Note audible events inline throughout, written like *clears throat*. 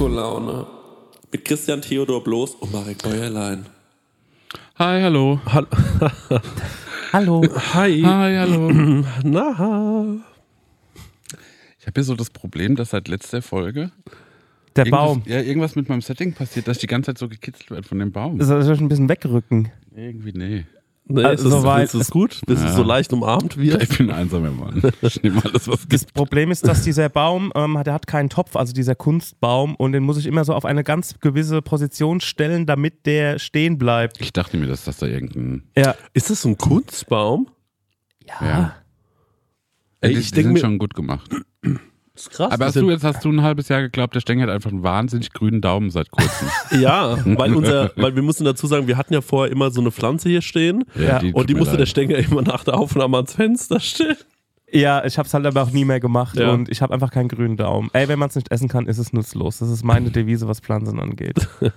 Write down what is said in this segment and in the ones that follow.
Disco-Laune. Mit Christian Theodor Bloß und Marek Bäuerlein. Hi, hallo. Hallo. *laughs* Hallo. Hi. Hi, hallo. *clears throat* Na. Ich habe hier so das Problem, dass seit letzter Folge Der irgendwas, Baum. ja, irgendwas mit meinem Setting passiert, dass ich die ganze Zeit so gekitzelt werde von dem Baum. Soll ich ein bisschen wegrücken? Irgendwie, nee. Nee, Also ist, soweit- ist gut? Bis es Ja. so leicht umarmt wird? Ich bin ein einsamer Mann. *laughs* Ich nehme alles, was Das gibt. Problem ist, dass dieser Baum, ähm, der hat keinen Topf, also dieser Kunstbaum, und den muss ich immer so auf eine ganz gewisse Position stellen, damit der stehen bleibt. Ich dachte mir, dass das da irgendein. Ja. Ist das so ein Kunstbaum? Ja. Ey, Ey, die, ich die sind mir- schon gut gemacht. Das ist krass. Aber hast du jetzt hast du ein halbes Jahr geglaubt, der Stenger hat einfach einen wahnsinnig grünen Daumen seit kurzem. *laughs* Ja, weil unser, *laughs* weil wir mussten dazu sagen, wir hatten ja vorher immer so eine Pflanze hier stehen Ja. tut und die musste der leid. Stenger immer nach der Aufnahme ans Fenster stellen. Ja, ich hab's halt aber auch nie mehr gemacht Ja. und ich habe einfach keinen grünen Daumen. Ey, wenn man es nicht essen kann, ist es nutzlos. Das ist meine Devise, was Pflanzen angeht. *laughs*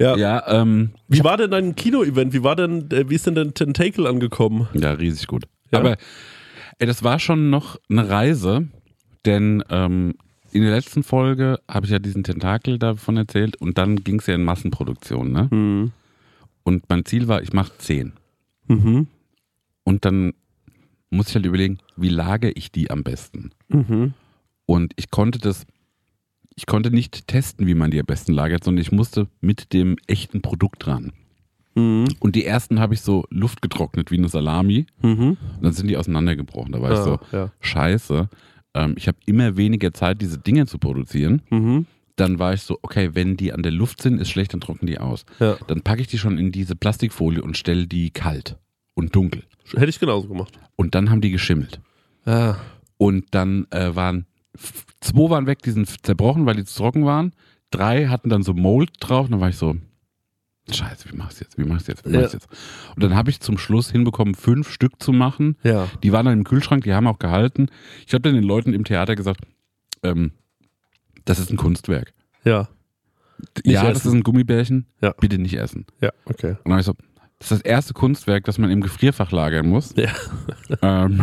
Ja. Ja, ähm, Wie war denn dein Kino-Event? Wie war denn, äh, wie ist denn dein Tentacle angekommen? Ja, riesig gut. Ja? Aber ey, das war schon noch eine Reise, denn ähm, in der letzten Folge habe ich ja diesen Tentakel davon erzählt und dann ging es ja in Massenproduktion. Ne? Mhm. Und mein Ziel war, ich mache zehn. Mhm. Und dann muss ich halt überlegen, wie lage ich die am besten? Mhm. Und ich konnte das, ich konnte nicht testen, wie man die am besten lagert, sondern ich musste mit dem echten Produkt ran. Mhm. Und die ersten habe ich so Luft getrocknet wie eine Salami. Mhm. Und dann sind die auseinandergebrochen. Da war ich so, ja. scheiße, ähm, ich habe immer weniger Zeit, diese Dinge zu produzieren. Mhm. Dann war ich so, okay, wenn die an der Luft sind, ist schlecht, dann trocknen die aus. ja. Dann packe ich die schon in diese Plastikfolie und stelle die kalt und dunkel. Hätte ich genauso gemacht. Und dann haben die geschimmelt. Ja. Und dann äh, waren, zwei waren weg, die sind zerbrochen, weil die zu trocken waren. Drei hatten dann so Mold drauf. Und dann war ich so, scheiße, wie machst du jetzt, wie machst du jetzt, wie Ja. machst du jetzt? Und dann habe ich zum Schluss hinbekommen, fünf Stück zu machen. Ja. Die waren dann im Kühlschrank, die haben auch gehalten. Ich habe dann den Leuten im Theater gesagt, ähm, das ist ein Kunstwerk. Ja. ja, essen. das ist ein Gummibärchen, Ja. bitte nicht essen. Ja, okay. Und dann habe ich so, das ist das erste Kunstwerk, das man im Gefrierfach lagern muss. Ja. *laughs* Ähm,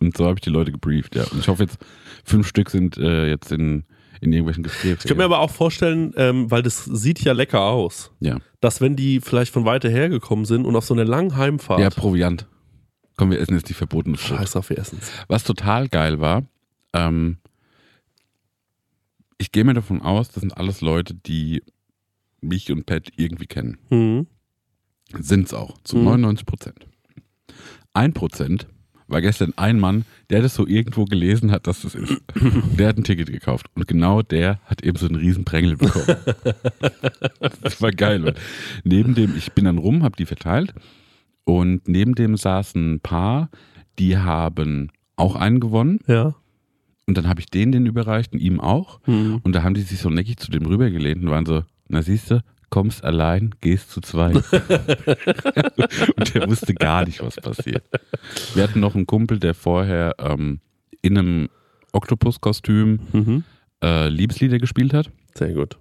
und so habe ich die Leute gebrieft, ja. Und ich hoffe jetzt, fünf Stück sind äh, jetzt in, in irgendwelchen Gefrierfächern. Ich könnte mir aber auch vorstellen, ähm, weil das sieht ja lecker aus, ja. dass wenn die vielleicht von weiter her gekommen sind und auf so einer langen Heimfahrt. ja, Proviant. Komm, wir essen jetzt die verbotene Frucht. Scheiß auf, wir essen Was total geil war, ähm, ich gehe mir davon aus, das sind alles Leute, die mich und Pat irgendwie kennen. mhm. Sind's auch, zu Mhm. 99 Prozent. Ein Prozent war gestern ein Mann, der das so irgendwo gelesen hat, dass das ist. *clears throat* Der hat ein Ticket gekauft. Und genau der hat eben so einen riesen Prängel bekommen. *laughs* das war geil. weil Neben dem, ich bin dann rum, habe die verteilt. Und neben dem saßen ein Paar, die haben auch einen gewonnen. Ja. Und dann habe ich denen den überreicht und ihm auch. Mhm. Und da haben die sich so neckig zu dem rübergelehnt und waren so, na siehst du, kommst allein, gehst zu zweit. *laughs* und der wusste gar nicht, was passiert. Wir hatten noch einen Kumpel, der vorher ähm, in einem Oktopus-Kostüm Mhm. äh, Liebeslieder gespielt hat. Sehr gut.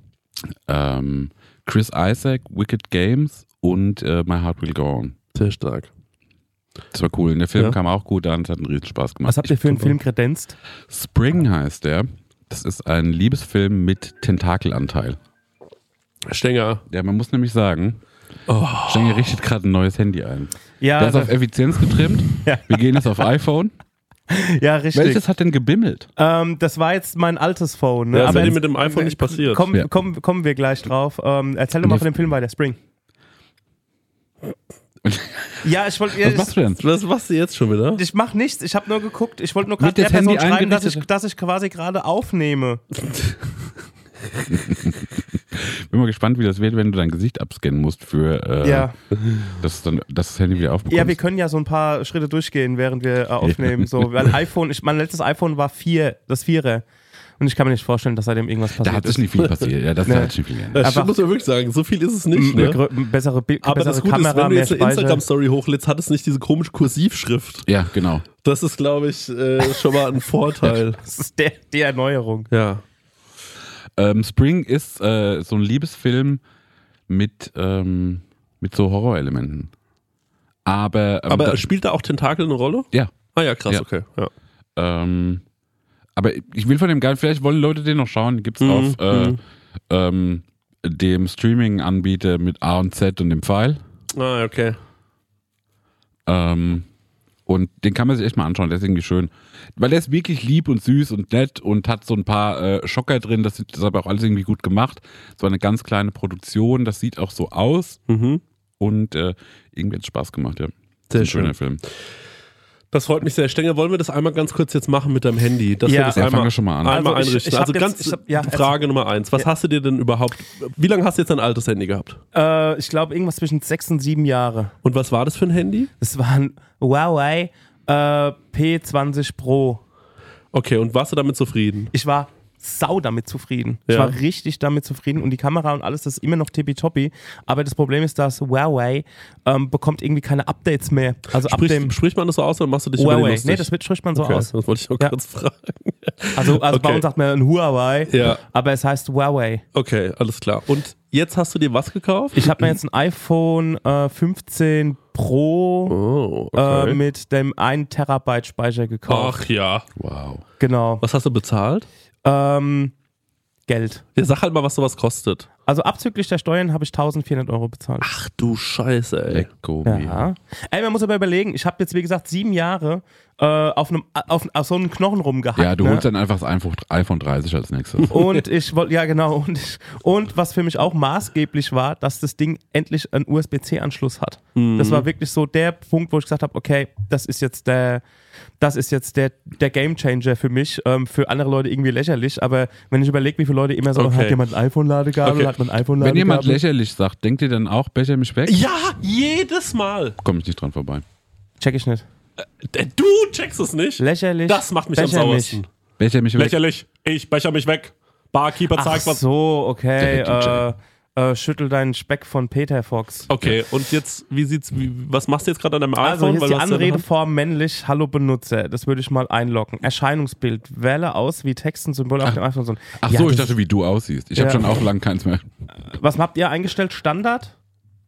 Ähm, Chris Isaac, Wicked Games und äh, My Heart Will Go On. Sehr stark. Das war cool. Und der Film Ja. kam auch gut an, es hat einen riesen Spaß gemacht. Was habt ihr für einen Film kredenzt? Spring heißt der. Das ist ein Liebesfilm mit Tentakelanteil. Stenger. Ja, man muss nämlich sagen, Oh. Stenger richtet gerade ein neues Handy ein. Ja, Der ist auf Effizienz getrimmt. *laughs* Ja. Wir gehen jetzt auf iPhone. ja richtig. Welches hat denn gebimmelt? Ähm, das war jetzt mein altes Phone. Ne? Ja, das Aber hätte jetzt- mit dem iPhone nicht passiert. Komm, Ja. komm, kommen wir gleich drauf. Ähm, erzähl doch mal von dem Film weiter, Spring. *laughs* Ja, ich wollte. Was machst du denn? Was machst du jetzt schon wieder? Ich mach nichts, ich habe nur geguckt. Ich wollte nur gerade Mit der das Person Handy schreiben, dass ich, dass ich quasi gerade aufnehme. *laughs* Bin mal gespannt, wie das wird, wenn du dein Gesicht abscannen musst für äh, Ja. dass, dann, dass das Handy wieder aufbekommst. ja, wir können ja so ein paar Schritte durchgehen, während wir äh, aufnehmen. So, weil iPhone, ich, mein letztes iPhone war vier, das Vierer. Und ich kann mir nicht vorstellen, dass seitdem irgendwas da passiert hat sich ist. nicht viel passiert. Ja, das *laughs* Nee. hat sich nicht viel geändert. Aber- muss man wirklich sagen. So viel ist es nicht. Ne? bessere, Bild, Aber bessere das Gute Kamera, ist, wenn du jetzt eine. Instagram-Story hochlädst, hat es nicht diese komische Kursivschrift. Ja, genau. Das ist, glaube ich, äh, schon mal ein *laughs* Vorteil. Das ist der, die Erneuerung. Ja. Ähm, Spring ist äh, so ein Liebesfilm mit, ähm, mit so Horrorelementen. Aber, ähm, Aber da, spielt da auch Tentakel eine Rolle? ja, Ah ja, krass, Ja. okay. Ja. ähm, Aber ich will von dem geil, vielleicht wollen Leute den noch schauen. Gibt's Mhm, auf äh, mhm. ähm, dem Streaming-Anbieter mit A und Z und dem Pfeil. Ah, okay. Ähm, und den kann man sich echt mal anschauen, der ist irgendwie schön. Weil der ist wirklich lieb und süß und nett und hat so ein paar äh, Schocker drin, das ist, das ist aber auch alles irgendwie gut gemacht. So eine ganz kleine Produktion, das sieht auch so aus Mhm. und äh, irgendwie hat es Spaß gemacht, ja. Sehr ein schön. schöner Film. Das freut mich sehr. Stenger, wollen wir das einmal ganz kurz jetzt machen mit deinem Handy? Dass Ja. wir das Ja, fangen einmal, wir schon mal an. einmal Also ich- einrichten. ich hab also jetzt- ganz ich hab- ja, Frage Nummer eins. Was Ja. hast du dir denn überhaupt, wie lange hast du jetzt dein altes Handy gehabt? Äh, ich glaube, irgendwas zwischen sechs und sieben Jahre. Und was war das für ein Handy? Es war ein Huawei äh, P20 Pro. Okay, und warst du damit zufrieden? Ich war sau damit zufrieden. Ich Ja. war richtig damit zufrieden und die Kamera und alles, das ist immer noch tippitoppi. Aber das Problem ist, dass Huawei ähm, bekommt irgendwie keine Updates mehr. Also ab Sprich, dem spricht man das so aus oder machst du dich Huawei. Nee, das wird, spricht man so okay, aus. Das wollte ich auch Ja. kurz fragen. *laughs* Also, also bei Okay. uns sagt man ein Huawei, Ja. aber es heißt Huawei. Okay, alles klar. Und jetzt hast du dir was gekauft? Ich habe mir jetzt ein iPhone äh, 15 Pro Oh, okay. äh, mit dem 1 Terabyte Speicher gekauft. Ach ja. Wow. Genau. Was hast du bezahlt? Ähm, Geld. Ja, sag halt mal, was sowas kostet. Also abzüglich der Steuern habe ich 1400 Euro bezahlt. Ach du Scheiße, ey. Lecko. Ja. Ey, man muss aber überlegen, ich habe jetzt wie gesagt sieben Jahre äh, auf, einem, auf, auf so einem Knochen rumgehackt. Ja, du ne? holst dann einfach das iPhone- iPhone 30 als nächstes. *laughs* Und ich wollte, ja genau, und, ich, und was für mich auch maßgeblich war, dass das Ding endlich einen USB-C-Anschluss hat. Das war wirklich so der Punkt, wo ich gesagt habe, okay, das ist jetzt der, das ist jetzt der, der Gamechanger für mich, ähm, für andere Leute irgendwie lächerlich, aber wenn ich überlege, wie viele Leute immer so, Okay. hat jemand ein iPhone-Ladekabel, Okay. hat man ein iPhone-Ladekabel. Wenn jemand lächerlich sagt, denkt ihr dann auch, becher mich weg? Ja, jedes Mal. Komme ich nicht dran vorbei. Check ich nicht. Äh, Du checkst es nicht? Lächerlich. Das macht mich am Becher sauersten. Becher mich weg. Lächerlich. Ich becher mich weg. Barkeeper Ach zeigt was. so, okay. Äh, äh, schüttel deinen Speck von Peter Fox. Okay, und jetzt, wie sieht's, wie, was machst du jetzt gerade an deinem Also iPhone? ist die Anredeform männlich, hallo Benutzer. Das würde ich mal einloggen. Erscheinungsbild, wähle aus, wie Text und Symbol auf dem iPhone sind. Ach Ja, so, ich das- dachte, wie du aussiehst. Ich Ja. habe schon auch lang keins mehr. Was habt ihr eingestellt? Standard?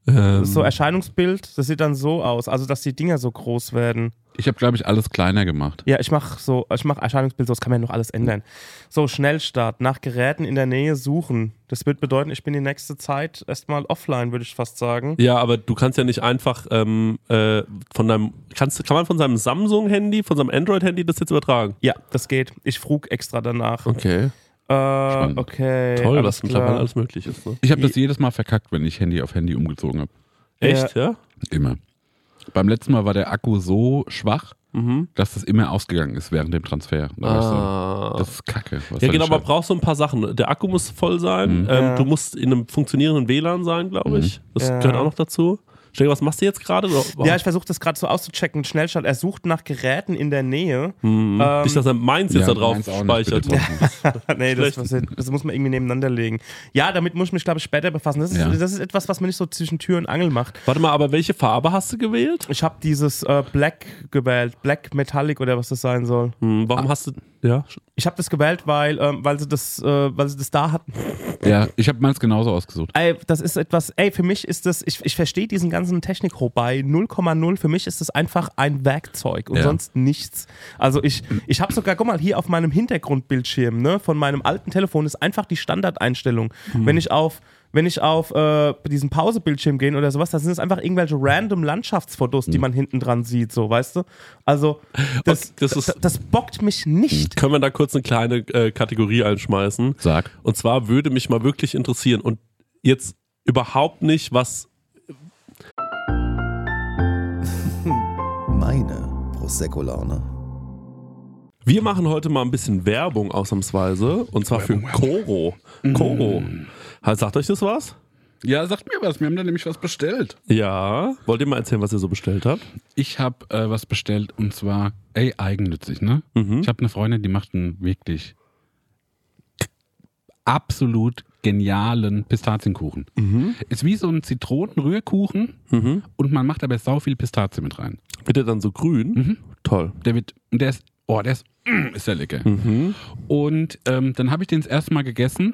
Ähm, So Erscheinungsbild, das sieht dann so aus, also dass die Dinger so groß werden. Ich habe, glaube ich, alles kleiner gemacht. Ja, ich mache so, ich mache Erscheinungsbild, so das kann man ja noch alles ändern. So Schnellstart, nach Geräten in der Nähe suchen. Das wird bedeuten, ich bin die nächste Zeit erstmal offline, würde ich fast sagen. Ja, aber du kannst ja nicht einfach ähm, äh, von deinem, kannst, kann man von seinem Samsung-Handy, von seinem Android-Handy das jetzt übertragen? Ja, das geht. Ich frug extra danach. Okay. Äh, okay. Toll, was mittlerweile alles möglich ist. Ne? Ich habe das jedes Mal verkackt, wenn ich Handy auf Handy umgezogen habe. Echt, ja? Immer. Beim letzten Mal war der Akku so schwach, Mhm. dass das immer ausgegangen ist während dem Transfer. Da Ah. so, das ist kacke. Was ja, genau, aber brauchst du ein paar Sachen. Der Akku muss voll sein. Mhm. Ähm, Ja. Du musst in einem funktionierenden WLAN sein, glaube ich. Das Ja. gehört auch noch dazu. Stell was machst du jetzt gerade? Ja, ich versuche das gerade so auszuchecken. Schnellstart. Er sucht nach Geräten in der Nähe. Mhm. Ähm, Nicht, dass er meins jetzt Ja, da drauf speichert. *laughs* nee, das, das muss man irgendwie nebeneinander legen. Ja, damit muss ich mich, glaube ich, später befassen. Das ist, Ja. das ist etwas, was man nicht so zwischen Tür und Angel macht. Warte mal, aber welche Farbe hast du gewählt? Ich habe dieses äh, Black gewählt. Black Metallic oder was das sein soll. Hm, Ah. warum hast du. Ja? Ich habe das gewählt, weil, ähm, weil, sie das, äh, weil sie das da hatten. Ja, ich habe meins genauso ausgesucht. Ey, das ist etwas, ey, für mich ist das, ich, ich verstehe diesen ganzen Technik bei 0,0. Für mich ist das einfach ein Werkzeug und Ja. sonst nichts. Also ich, ich habe sogar, guck mal, hier auf meinem Hintergrundbildschirm ne, von meinem alten Telefon ist einfach die Standardeinstellung. Wenn ich auf wenn ich auf äh, diesen Pausebildschirm gehe oder sowas, dann sind es einfach irgendwelche random Landschaftsfotos, die man hinten dran sieht, so, weißt du? Also, das, Okay, das ist- das, bockt mich nicht. Können wir da kurz eine kleine äh, Kategorie einschmeißen? Sag. Und zwar würde mich mal wirklich interessieren und jetzt überhaupt nicht, was. *laughs* Meine Prosecco-Laune. Wir machen heute mal ein bisschen Werbung ausnahmsweise und zwar für Koro. Koro. Halt, Sagt euch das was? Ja, sagt mir was. Wir haben da nämlich was bestellt. Ja. Wollt ihr mal erzählen, was ihr so bestellt habt? Ich habe äh, was bestellt und zwar, ey, eigennützig, ne? Mhm. Ich habe eine Freundin, die macht einen wirklich absolut genialen Pistazienkuchen. Ist wie so ein Zitronenrührkuchen Mhm. und man macht aber sau viel Pistazie mit rein. Wird der dann so grün? Mhm. Toll. Der wird, und der ist, oh, der ist, mm, ist der lecker. Mhm. Und ähm, dann habe ich den das erste Mal gegessen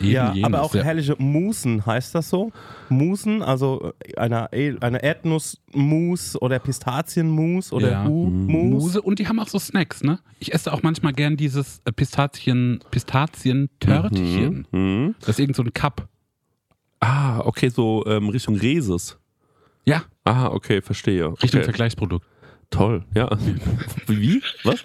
Eben ja, jenes, aber auch ja. herrliche Musen, heißt das so? Musen, also äh, eine, eine Erdnussmus oder Pistazienmus oder Ja. U-Mus. Muse und die haben auch so Snacks, ne? Ich esse auch manchmal gern dieses äh, Pistazien, Pistazien-Törtchen. Mhm. Das ist irgend so ein Cup. Ah, okay, so ähm, Richtung Reses. Ja, Ah, okay, verstehe. Richtung okay. Vergleichsprodukt. Toll, ja. *laughs* Wie? Was?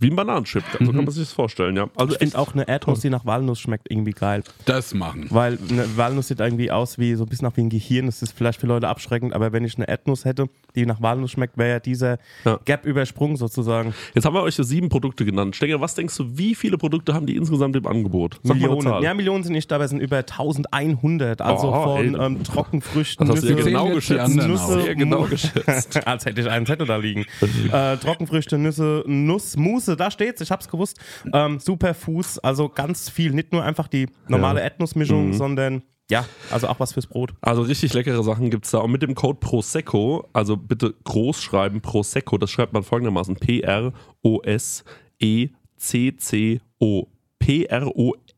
Wie ein Bananenchip. So kann man sich das vorstellen, ja. Also Ich finde auch eine Erdnuss, die nach Walnuss schmeckt, irgendwie geil. Das machen. Weil eine Walnuss sieht irgendwie aus wie so ein bisschen nach wie ein Gehirn. Das ist vielleicht für Leute abschreckend, aber wenn ich eine Erdnuss hätte, die nach Walnuss schmeckt, wäre ja dieser Ja. Gap übersprungen sozusagen. Jetzt haben wir euch ja sieben Produkte genannt. Stenger, was denkst du, wie viele Produkte haben die insgesamt im Angebot? Sag Millionen. Ja, Millionen sind nicht dabei, es sind über 1100. Also Oh, von ähm, Trockenfrüchten, Das hast du ja Nüsse, Zählen genau geschätzt. Nüsse, genau Mu- geschätzt. *laughs* Als hätte ich einen Zettel da liegen. *laughs* äh, Trockenfrüchte, Nüsse, Nuss, Mousse, da steht's, ich hab's gewusst. Ähm, Superfuß, also ganz viel. Nicht nur einfach die normale Ja. Erdnussmischung, Mhm. sondern ja, also auch was fürs Brot. Also richtig leckere Sachen gibt es da. Und mit dem Code Prosecco, also bitte groß schreiben, Prosecco, das schreibt man folgendermaßen: E P-R-O-S-E-C-C-O.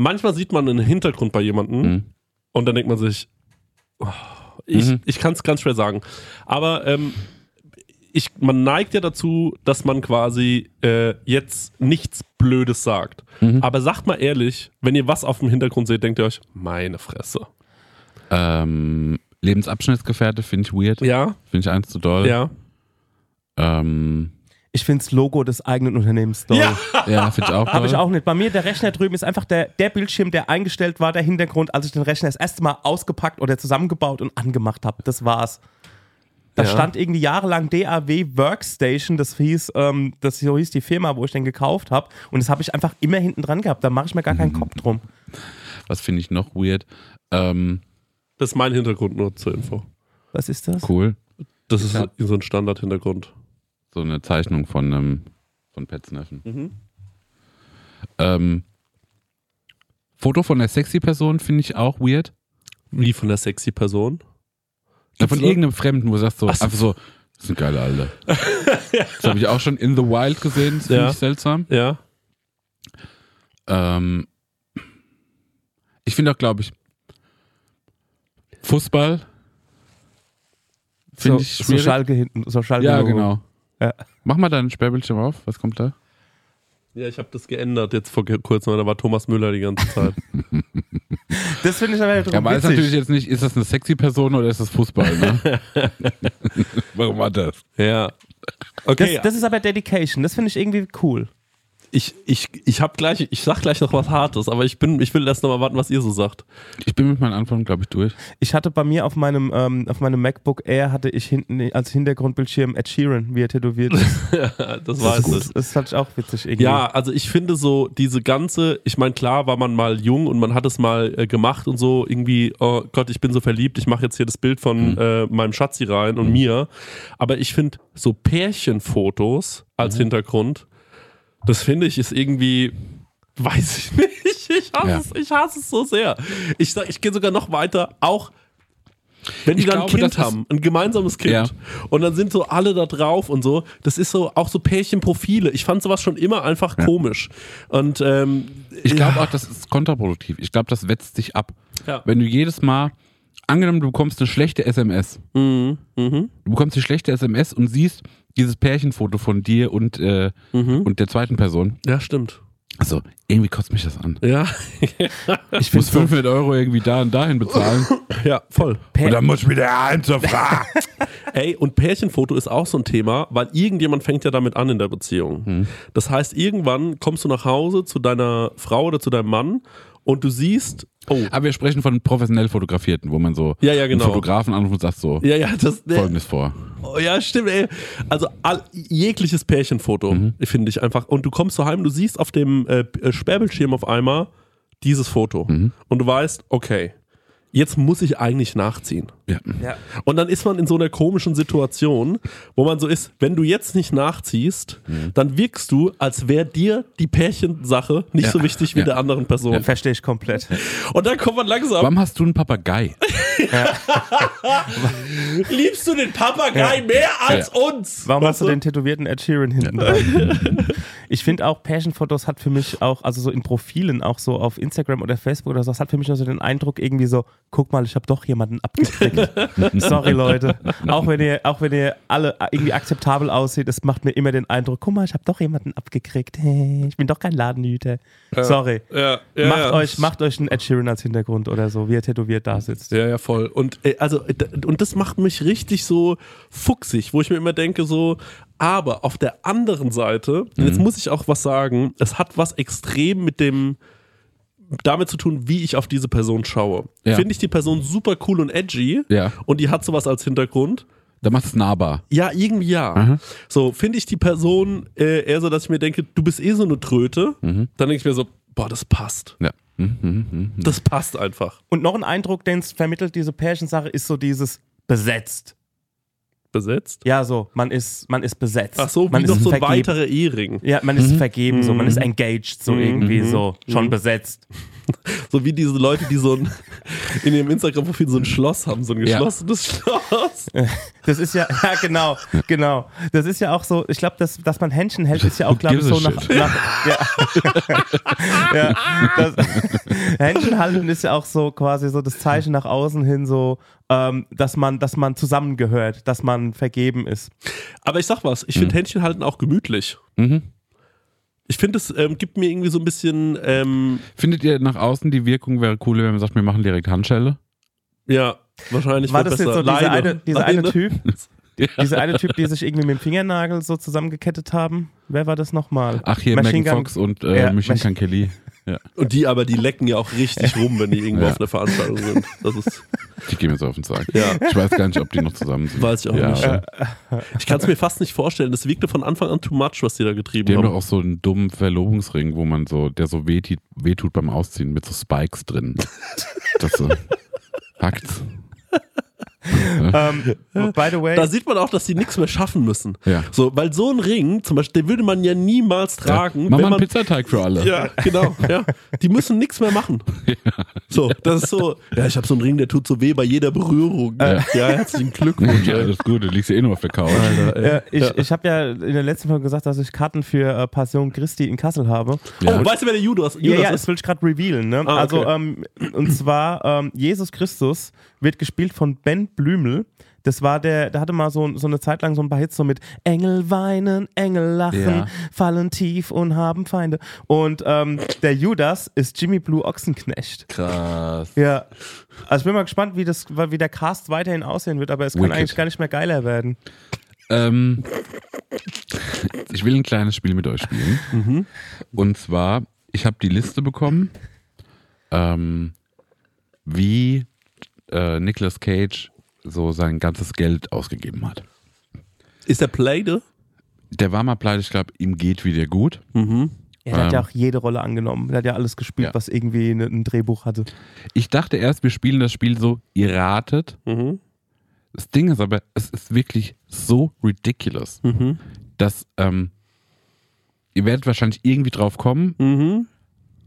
Manchmal sieht man einen Hintergrund bei jemandem Mhm. und dann denkt man sich, oh, ich, Mhm. ich kann es ganz schwer sagen. Aber ähm, ich, man neigt ja dazu, dass man quasi äh, jetzt nichts Blödes sagt. Mhm. Aber sagt mal ehrlich, wenn ihr was auf dem Hintergrund seht, denkt ihr euch, meine Fresse. Ähm, Lebensabschnittsgefährte finde ich weird. Ja, Finde ich eins zu doll. ja. Ähm, Ich finde das Logo des eigenen Unternehmens toll. Ja. *laughs* ja, finde ich auch Habe ich toll. auch nicht. Bei mir, der Rechner drüben ist einfach der, der Bildschirm, der eingestellt war, der Hintergrund, als ich den Rechner das erste Mal ausgepackt oder zusammengebaut und angemacht habe. Das war's. Da Ja. stand irgendwie jahrelang DAW Workstation, das hieß, ähm, das so hieß die Firma, wo ich den gekauft habe. Und das habe ich einfach immer hinten dran gehabt. Da mache ich mir gar keinen Kopf drum. Was finde ich noch weird? Ähm, Das ist mein Hintergrund nur zur Info. Was ist das? cool. Das ist Ja. so ein Standard-Hintergrund. So eine Zeichnung von, ähm, von Pets Neffen. Mhm. Ähm, Foto von der sexy Person finde ich auch weird. Wie von der sexy Person. Ja, von irgendeinem Fremden, wo du sagst so, so. einfach so, das ist ein geiler Alter. Das habe ich auch schon in The Wild gesehen, das finde Ja. ich seltsam. Ja. Ähm, ich finde auch, glaube ich, Fußball finde so, ich so schwierig. Schalke hinten. So Schalke ja, genau. Ja. Mach mal dein Sperrbildschirm auf, was kommt da? Ja, ich habe das geändert jetzt vor kurzem, da war Thomas Müller die ganze Zeit. *laughs* Das finde ich aber Ja, witzig. weiß natürlich jetzt nicht, ist das eine sexy Person oder ist das Fußball, ne? *laughs* Warum war das? ja. das, Okay, das ist aber Dedication. Das finde ich irgendwie cool. Ich, ich, ich hab gleich, ich sag gleich noch was Hartes, aber ich bin, ich will erst noch mal warten, was ihr so sagt. Ich bin mit meinen Antworten, glaube ich, durch. Ich hatte bei mir auf meinem, ähm, auf meinem MacBook Air hatte ich hinten als Hintergrundbildschirm Ed Sheeran, wie er tätowiert ist. *laughs* das weiß ich. Das, das fand ich auch witzig irgendwie. Ja, also ich finde so diese ganze, ich meine, klar war man mal jung und man hat es mal äh, gemacht und so irgendwie, oh Gott, ich bin so verliebt, ich mache jetzt hier das Bild von äh, meinem Schatzi rein und mir. Aber ich finde so Pärchenfotos als Hintergrund, das finde ich ist irgendwie, weiß ich nicht, ich hasse, Ja. es, ich hasse es so sehr. Ich sag, ich gehe sogar noch weiter, auch wenn die Ich dann ein glaube, Kind das ist- haben, ein gemeinsames Kind, Ja. und dann sind so alle da drauf und so, das ist so auch so Pärchenprofile. Ich fand sowas schon immer einfach komisch. Und ähm, Ich glaube ja, auch, das ist kontraproduktiv. Ich glaube, das wetzt sich ab. Ja. Wenn du jedes Mal, angenommen, du bekommst eine schlechte SMS. Mhm, mhm, Du bekommst die schlechte SMS und siehst dieses Pärchenfoto von dir und, äh, mhm. und der zweiten Person. ja, stimmt. Also, irgendwie kotzt mich das an. Ja, *laughs* ich muss finde 500 Euro irgendwie da und dahin bezahlen. *laughs* ja, voll. und dann muss ich wieder ein zur Frage. *laughs* Ey, und Pärchenfoto ist auch so ein Thema, weil irgendjemand fängt ja damit an in der Beziehung. Das heißt, irgendwann kommst du nach Hause zu deiner Frau oder zu deinem Mann und du siehst, oh, Aber wir sprechen von professionell Fotografierten, wo man so Ja, ja, genau. einen Fotografen anruft und sagt so, ja, ja, das, folgendes vor. Oh, ja, stimmt, ey. Also all, jegliches Pärchenfoto, finde ich einfach. Und du kommst so heim, du siehst auf dem äh, äh, Sperrbildschirm auf einmal dieses Foto. Und du weißt, okay, jetzt muss ich eigentlich nachziehen. Ja. Ja. Und dann ist man in so einer komischen Situation, wo man so ist, wenn du jetzt nicht nachziehst, dann wirkst du, als wäre dir die Pärchensache nicht Ja. so wichtig wie Ja. der anderen Person. Verstehe ich komplett. Und dann kommt man langsam, Warum hast du einen Papagei? *laughs* *laughs* liebst du den Papagei mehr als uns? Warum hast du den tätowierten Ed Sheeran hinten dran? *laughs* Ich finde auch, Pärchenfotos hat für mich auch, also so in Profilen, auch so auf Instagram oder Facebook oder so, das hat für mich nur so den Eindruck irgendwie so, guck mal, ich habe doch jemanden abgekriegt. *laughs* Sorry, Leute. Auch wenn ihr, auch wenn ihr alle irgendwie akzeptabel aussieht, es macht mir immer den Eindruck, guck mal, ich habe doch jemanden abgekriegt. Hey, ich bin doch kein Ladenhüter. Sorry. Ja, ja, macht, ja. Euch, macht euch einen Ed Sheeran als Hintergrund oder so, wie er tätowiert da sitzt. Ja, ja, voll. Und äh, also äh, und das macht mich richtig so fuchsig, wo ich mir immer denke so, aber auf der anderen Seite, Mhm. jetzt muss ich auch was sagen, es hat was extrem mit dem damit zu tun, wie ich auf diese Person schaue. Ja. Finde ich die Person super cool und edgy Ja. und die hat sowas als Hintergrund. Da machst du es nahbar. Ja, irgendwie ja. Aha. So, finde ich die Person äh, eher so, dass ich mir denke, du bist eh so eine Tröte. Mhm. Dann denke ich mir so, boah, das passt. Ja. Mhm, mhm, mhm. Das passt einfach. Und noch ein Eindruck, den es vermittelt, diese Pärchensache, ist so dieses besetzt. Besetzt. Ja, so, man ist, man ist besetzt. Ach so, wie man noch ist so ein vergeben. weiterer Ehering. Ja, man ist vergeben, so, man ist engaged, so Mhm. irgendwie so, schon Mhm. besetzt. *laughs* So wie diese Leute, die so ein, in ihrem Instagram-Profil so ein Schloss haben, so ein Ja. geschlossenes Schloss. *laughs* Das ist ja, *laughs* ja, genau, genau. Das ist ja auch so, ich glaube, dass, dass man Händchen hält, ist ja auch, glaube ich, so nach, nach ja, ja, das, Händchen halten ist ja auch so quasi so das Zeichen nach außen hin, so, ähm, dass man, dass man zusammengehört, dass man vergeben ist. Aber ich sag was, ich finde Händchen halten auch gemütlich. Mhm. Ich finde, es ähm, gibt mir irgendwie so ein bisschen, ähm, Findet ihr nach außen die Wirkung wäre cooler, wenn man sagt, wir machen direkt Handschelle? ja, wahrscheinlich War das jetzt besser. so dieser eine, dieser eine. Typ? *laughs* Dieser eine Typ, die sich irgendwie mit dem Fingernagel so zusammengekettet haben? Wer war das nochmal? Ach, hier Machine Megan Gun- Fox und äh, Ja, Machine Mach- Gun Kelly. Und die aber, die lecken ja auch richtig rum, wenn die irgendwo Ja. auf einer Veranstaltung sind. Das ist, Die gehen mir so auf den Sack. Ja. Ich weiß gar nicht, ob die noch zusammen sind. weiß ich auch ja, nicht. Ich kann es mir fast nicht vorstellen. Das wirkte von Anfang an too much, was die da getrieben Die haben haben. doch auch so einen dummen Verlobungsring, wo man so, der so wehtut, wehtut beim Ausziehen mit so Spikes drin. *laughs* Das so. Hackt's. Ähm, by the way, Da sieht man auch, dass die nichts mehr schaffen müssen. Ja. So, weil so ein Ring, zum Beispiel, den würde man ja niemals tragen, Mach wenn mal einen man. Pizzateig für alle. Ja, genau. Ja. Die müssen nichts mehr machen. So, das ist so, ja, ich habe so einen Ring, der tut so weh bei jeder Berührung. Ja, herzlichen Glückwunsch. Ja, alles gut, du liegst ja eh nur auf der Couch. äh, ich, ich habe ja in der letzten Folge gesagt, dass ich Karten für äh, Passion Christi in Kassel habe. Ja. Oh, weißt du, wer der Judas, Ja, Judas ja, ist? das will ich gerade revealen. Ne? Ah, okay. Also, ähm, und zwar, ähm, Jesus Christus wird gespielt von Ben Blümel. Das war der, der hatte mal so, so eine Zeit lang so ein paar Hits so mit Engel weinen, Engel lachen, Ja. fallen tief und haben Feinde. Und ähm, der Judas ist Jimmy Blue Ochsenknecht. Krass. Ja. Also ich bin mal gespannt, wie, das, wie der Cast weiterhin aussehen wird, aber es kann Wicked. eigentlich gar nicht mehr geiler werden. Ähm, ich will ein kleines Spiel mit euch spielen. Mhm. Und zwar, ich habe die Liste bekommen, ähm, wie äh, Nicolas Cage so sein ganzes Geld ausgegeben hat. Ist der Playde? Der war mal pleite, ich glaube, ihm geht wieder gut. Mhm. Ja, der hat ja Ähm. auch jede Rolle angenommen. Der hat ja alles gespielt, Ja. was irgendwie ne- ein Drehbuch hatte. Ich dachte erst, wir spielen das Spiel so, ihr ratet. Mhm. Das Ding ist aber, es ist wirklich so ridiculous, Mhm. dass ähm, ihr werdet wahrscheinlich irgendwie drauf kommen Mhm.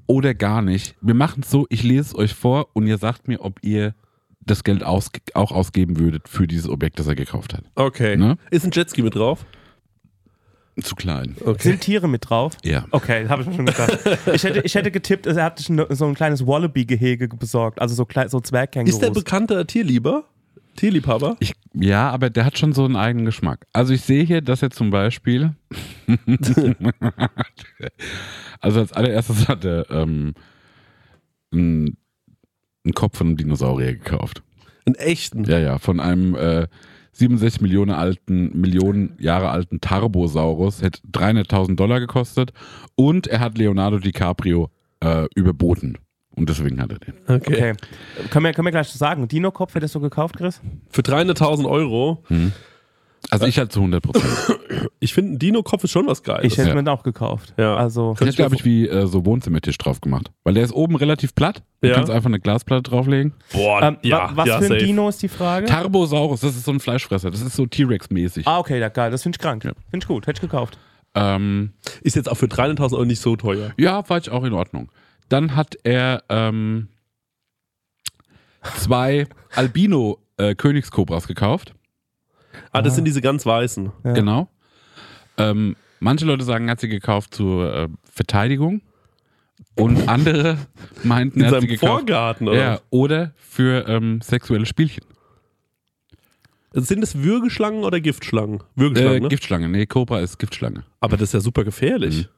oder gar nicht. Wir machen es so, ich lese es euch vor und ihr sagt mir, ob ihr das Geld aus, auch ausgeben würdet für dieses Objekt, das er gekauft hat. Okay. Ne? Ist ein Jetski mit drauf? Zu klein. Okay. Sind Tiere mit drauf? Ja. Okay, habe ich mir schon gedacht. Ich hätte, ich hätte getippt, er hat sich so ein kleines Wallaby-Gehege besorgt, also so, klei- so Zwergkängurus. Ist der bekannte Tierlieber? Tierliebhaber? Ich, ja, aber der hat schon so einen eigenen Geschmack. Also ich sehe hier, dass er zum Beispiel, *laughs* *laughs* also als allererstes hat er ähm, einen, einen Kopf von einem Dinosaurier gekauft. Einen echten? Ja, ja, von einem äh, 67 Millionen alten, Millionen Jahre alten Tarbosaurus, hätte 300.000 Dollar gekostet und er hat Leonardo DiCaprio äh, überboten. Und deswegen hat er den. Okay. Okay. Können wir, können wir gleich sagen. Dino-Kopf hättest du gekauft, Chris? Für 300.000 Euro. Also ich halt zu 100 Prozent. *coughs* Ich finde, ein Dino-Kopf ist schon was Geiles. Ich hätte Ja. mir den auch gekauft. Ja. Also, Ich hätte, glaube ich, wie äh, so Wohnzimmertisch drauf gemacht. Weil der ist oben relativ platt. Du Ja. kannst einfach eine Glasplatte drauflegen. Boah, ähm, ja, wa- was ja, für ein safe. Dino ist die Frage? Tarbosaurus, das ist so ein Fleischfresser. Das ist so T-Rex-mäßig. ah, okay, ja, geil. Das finde ich krank. Ja. Finde ich gut. Hätte ich gekauft. Ähm, Ist jetzt auch für 300.000 Euro nicht so teuer. ja, war ich auch in Ordnung. Dann hat er ähm, zwei Albino-Königskobras gekauft. Ah, das sind diese ganz weißen. Ja. Genau. Ähm, manche Leute sagen, er hat sie gekauft zur äh, Verteidigung. Und andere *laughs* meinten, In er hat sie seinem gekauft. Vorgarten, oder? Ja, oder für ähm, sexuelle Spielchen. Sind es Würgeschlangen oder Giftschlangen? Würgeschlangen, Äh, ne? Giftschlange. Nee, Cobra ist Giftschlange. Aber das ist ja super gefährlich.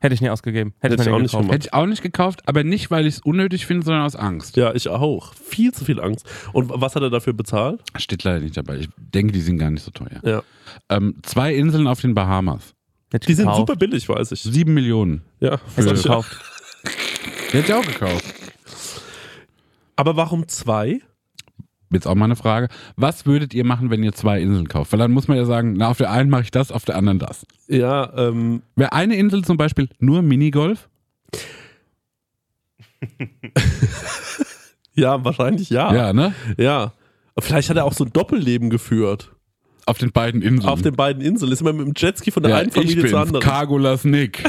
Hätte ich nie ausgegeben. Hätte, Hätte ich auch nicht gekauft. gemacht. Hätte ich auch nicht gekauft, aber nicht, weil ich es unnötig finde, sondern aus Angst. Ja, ich auch. Viel zu viel Angst. Und was hat er dafür bezahlt? Steht leider nicht dabei. Ich denke, die sind gar nicht so teuer. Ja. Ähm, zwei Inseln auf den Bahamas. Hätte Die sind gekauft. super billig, weiß ich. Sieben Millionen. Ja. Hätte ich Für- gekauft. *laughs* Hätte ich auch gekauft. Aber warum zwei? Jetzt auch mal eine Frage. Was würdet ihr machen, wenn ihr zwei Inseln kauft? Weil dann muss man ja sagen, na, auf der einen mache ich das, auf der anderen das. Ja, ähm, Wäre eine Insel zum Beispiel nur Minigolf? *laughs* ja, wahrscheinlich ja. Ja, ne? Ja. Vielleicht hat er auch so ein Doppelleben geführt. Auf den beiden Inseln. Auf den beiden Inseln. Ist immer mit dem Jetski von der ja, einen ich Familie bin's, zur anderen. Cargolas Nick. *laughs*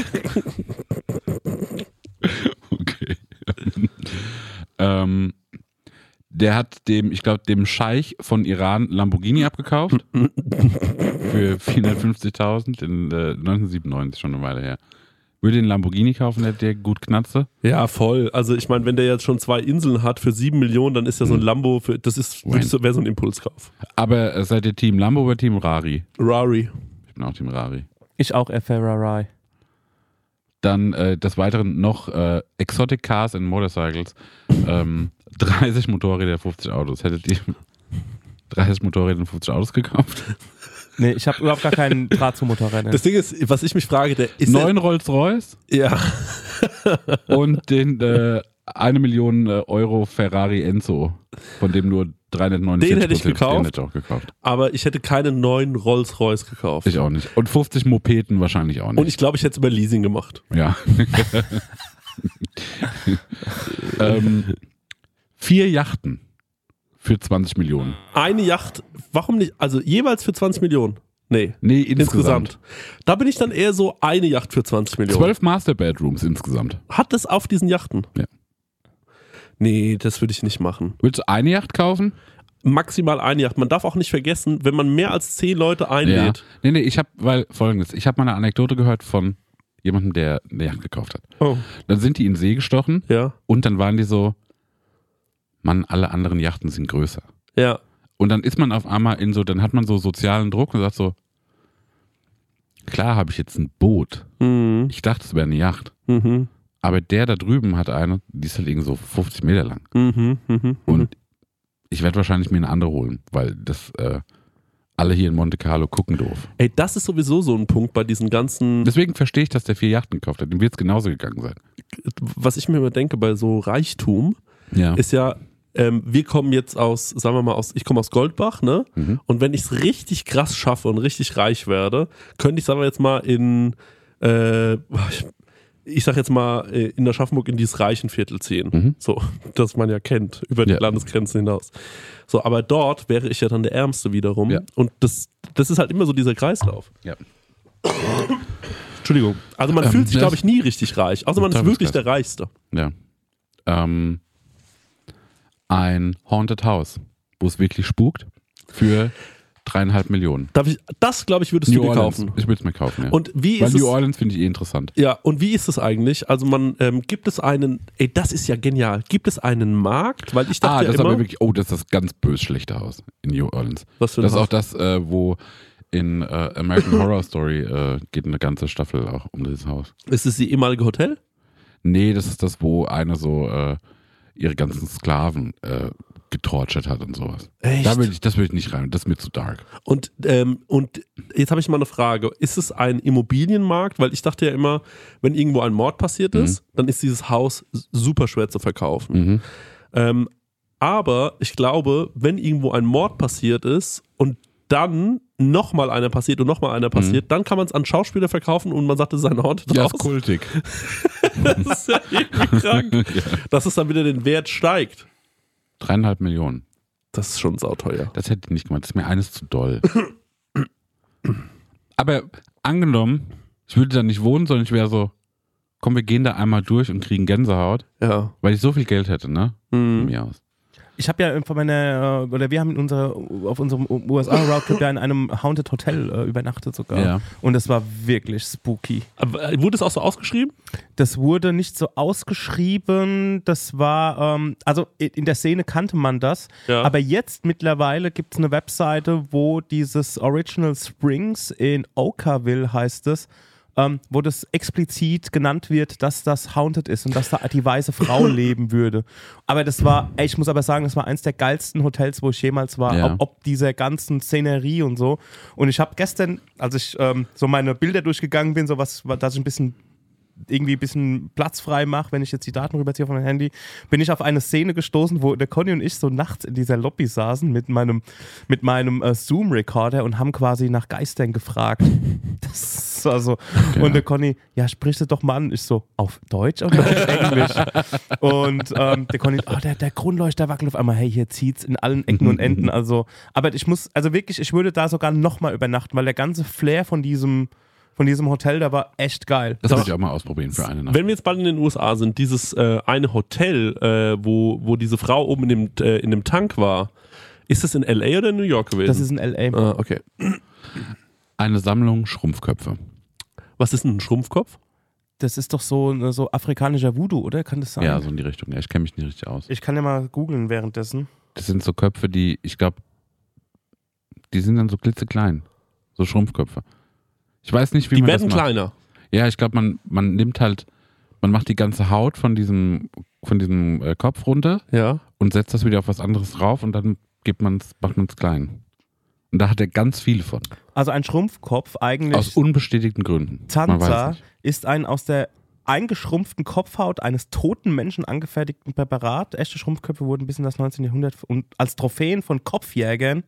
okay. *laughs* ähm, der hat dem, ich glaube, dem Scheich von Iran Lamborghini abgekauft. *laughs* für 450.000 in äh, 1997, schon eine Weile her. Würde den Lamborghini kaufen, der der gut knatze. Ja, voll. Also ich meine, wenn der jetzt schon zwei Inseln hat für sieben Millionen, dann ist ja so ein Lambo, für, das ist wäre so ein Impulskauf. Aber äh, seid ihr Team Lambo oder Team Rari? Rari. Ich bin auch Team Rari. Ich auch, Ferrari. Dann äh, des Weiteren noch äh, Exotic Cars and Motorcycles. ähm, *laughs* 30 Motorräder, 50 Autos. Hättet ihr 30 Motorräder und 50 Autos gekauft? Nee, ich habe überhaupt gar keinen Draht zum Motorrennen. Das Ding ist, was ich mich frage, der ist Neun Rolls Royce? Der, ja. und den äh, eine Million äh, Euro Ferrari Enzo, von dem nur 349 Den hätte ich gekauft. Den hätte ich auch gekauft. Aber ich hätte keinen neuen Rolls-Royce gekauft. Ich auch nicht. Und 50 Mopeden wahrscheinlich auch nicht. Und ich glaube, ich hätte es über Leasing gemacht. Ja. *laughs* ähm, vier Yachten für 20 Millionen. Eine Yacht, warum nicht? Also jeweils für 20 Millionen. Nee, Nee, insgesamt. insgesamt. Da bin ich dann eher so eine Yacht für 20 Millionen. Zwölf Master Bedrooms insgesamt. Hat es auf diesen Yachten? Ja. Nee, das würde ich nicht machen. Willst du eine Yacht kaufen? Maximal eine Yacht. Man darf auch nicht vergessen, wenn man mehr als zehn Leute einlädt. Nee, nee, ich habe, weil folgendes, ich habe mal eine Anekdote gehört von jemandem, der eine Yacht gekauft hat. Oh. Dann sind die in den See gestochen Ja, und dann waren die so, Mann, alle anderen Yachten sind größer. ja. Und dann ist man auf einmal in so, dann hat man so sozialen Druck und sagt so, klar habe ich jetzt ein Boot. Mhm. Ich dachte, es wäre eine Yacht. Mhm. Aber der da drüben hat eine, die ist halt irgendwie so 50 Meter lang. Mhm. Mhm. Und ich werde wahrscheinlich mir eine andere holen, weil das äh, alle hier in Monte Carlo gucken doof. Ey, das ist sowieso so ein Punkt bei diesen ganzen, Deswegen verstehe ich, dass der vier Yachten gekauft hat. Dem wird es genauso gegangen sein. was ich mir immer denke bei so Reichtum, Ja. ist ja, ähm, wir kommen jetzt aus, sagen wir mal, aus, ich komme aus Goldbach, ne? Mhm. Und wenn ich es richtig krass schaffe und richtig reich werde, könnte ich, sagen wir jetzt mal, in, äh, ich, sag jetzt mal, äh, in Aschaffenburg in dieses Reichenviertel ziehen. Mhm. So, *laughs* das man ja kennt, über die Ja. Landesgrenzen hinaus. So, aber dort wäre ich ja dann der Ärmste wiederum. Ja. Und das, das ist halt immer so dieser Kreislauf. Ja. Entschuldigung. Also man Ähm, fühlt sich, glaube ich, nie richtig reich. Außer man ist wirklich der Reichste. ja. Ähm, ein Haunted House, wo es wirklich spukt, für dreieinhalb Millionen. Darf ich, das, glaube ich, würdest du dir kaufen. Ich würde es mir kaufen, ja. Und wie Weil ist New es? Orleans finde ich eh interessant. Ja, und wie ist es eigentlich? Also man ähm, gibt es einen, ey, das ist ja genial. Gibt es einen Markt? Weil ich dachte Ah, das ja ist immer, aber wirklich, oh, das ist das ganz bös schlechte Haus in New Orleans. was für ein Das ist auch das, äh, wo in äh, American Horror Story äh, geht eine ganze Staffel auch um dieses Haus. ist es die ehemalige Hotel? Nee, das ist das, wo eine so äh, ihre ganzen Sklaven äh, getortured hat und sowas. Echt? Da will ich, das will ich nicht rein, das ist mir zu dark. Und, ähm, und jetzt habe ich mal eine Frage. Ist es ein Immobilienmarkt? Weil ich dachte ja immer, wenn irgendwo ein Mord passiert ist, dann ist dieses Haus super schwer zu verkaufen. Mhm. Ähm, aber ich glaube, wenn irgendwo ein Mord passiert ist und dann nochmal einer passiert und nochmal einer passiert, dann kann man es an Schauspieler verkaufen und man sagt, es ist ein Haunted Ja, House. ist kultig. *laughs* Das ist ja irgendwie krank. *laughs* Dass es dann wieder den Wert steigt. Dreieinhalb Millionen. Das ist schon sauteuer. Das hätte ich nicht gemacht. Das ist mir eines zu doll. Aber angenommen, ich würde da nicht wohnen, sondern ich wäre so, komm, wir gehen da einmal durch und kriegen Gänsehaut, Ja. weil ich so viel Geld hätte, ne? Von Hm. mir aus. Ich habe ja von meiner, äh, oder wir haben in unserer, auf unserem USA-Roadtrip ja in einem Haunted Hotel äh, übernachtet sogar. Ja. Und das war wirklich spooky. Aber äh, wurde es auch so ausgeschrieben? Das wurde nicht so ausgeschrieben. Das war, ähm, also in der Szene kannte man das. Ja. Aber jetzt mittlerweile gibt es eine Webseite, wo dieses Original Springs in Oakaville heißt es, ähm, wo das explizit genannt wird, dass das haunted ist und dass da die weiße Frau *laughs* leben würde. Aber das war, ey, ich muss aber sagen, das war eins der geilsten Hotels, wo ich jemals war, Ja. ob, ob dieser ganzen Szenerie und so. Und ich habe gestern, als ich ähm, so meine Bilder durchgegangen bin, so was, dass ich ein bisschen irgendwie ein bisschen Platz frei mache, wenn ich jetzt die Daten rüberziehe von meinem Handy, bin ich auf eine Szene gestoßen, wo der Conny und ich so nachts in dieser Lobby saßen mit meinem, mit meinem äh, Zoom-Recorder und haben quasi nach Geistern gefragt. *laughs* Das war so. Und der Conny, ja, sprich sie doch mal an. Ich so, auf Deutsch oder auf Englisch? *laughs* und ähm, der Conny, oh, der, der Kronleuchter wackelt auf einmal, hey, hier zieht's in allen Ecken und Enden. *laughs* Also, aber ich muss, also wirklich, ich würde da sogar nochmal übernachten, weil der ganze Flair von diesem von diesem Hotel, der war echt geil. Das würde ich auch mal ausprobieren für eine Nacht. Wenn wir jetzt bald in den USA sind, dieses äh, eine Hotel, äh, wo, wo diese Frau oben in dem, äh, in dem Tank war, ist das in LA oder in New York gewesen? Das ist in L.A. ah, okay. Eine Sammlung Schrumpfköpfe. Was ist denn ein Schrumpfkopf? Das ist doch so, ne, so afrikanischer Voodoo, oder? Kann das sein? Ja, so in die Richtung. Ja, ich kenne mich nicht richtig aus. Ich kann ja mal googeln währenddessen. Das sind so Köpfe, die, ich glaube, die sind dann so klitzeklein. So Schrumpfköpfe. Ich weiß nicht, wie Die man werden das macht. kleiner. Ja, ich glaube, man, man nimmt halt, man macht die ganze Haut von diesem, von diesem äh, Kopf runter Ja. und setzt das wieder auf was anderes drauf und dann gibt man's, macht man es klein. Und da hat er ganz viele von. Also ein Schrumpfkopf eigentlich. Aus unbestätigten Gründen. Man weiß Zanza nicht. ist ein aus der eingeschrumpften Kopfhaut eines toten Menschen angefertigten Präparat. Echte Schrumpfköpfe wurden bis in das 19. Jahrhundert und als Trophäen von Kopfjägern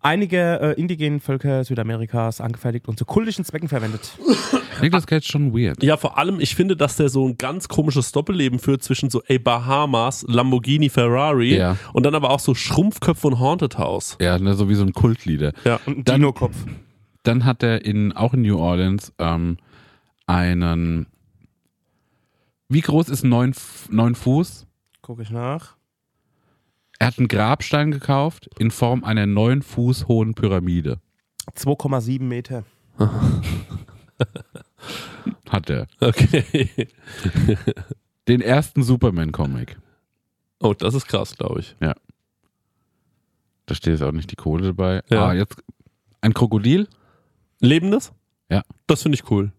einige äh, indigenen Völker Südamerikas angefertigt und zu kultischen Zwecken verwendet. *laughs* Nicolas Cage schon weird. Ja, vor allem, ich finde, dass der so ein ganz komisches Doppelleben führt zwischen so, ey, Bahamas, Lamborghini, Ferrari Ja. und dann aber auch so Schrumpfköpfe und Haunted House. Ja, ne, so wie so ein Kultlieder. Ja. Und ein Dann- Dino-Kopf. Dann hat er in, auch in New Orleans ähm, einen. Wie groß ist neun, neun Fuß? Gucke ich nach. Er hat einen Grabstein gekauft in Form einer neun Fuß hohen Pyramide. 2,7 Meter. *laughs* Hat er. Okay. Den ersten Superman-Comic. Oh, das ist krass, glaube ich. Da steht jetzt auch nicht die Kohle dabei. Ja. Ah, jetzt ein Krokodil? Lebendes? Ja. Das finde ich cool.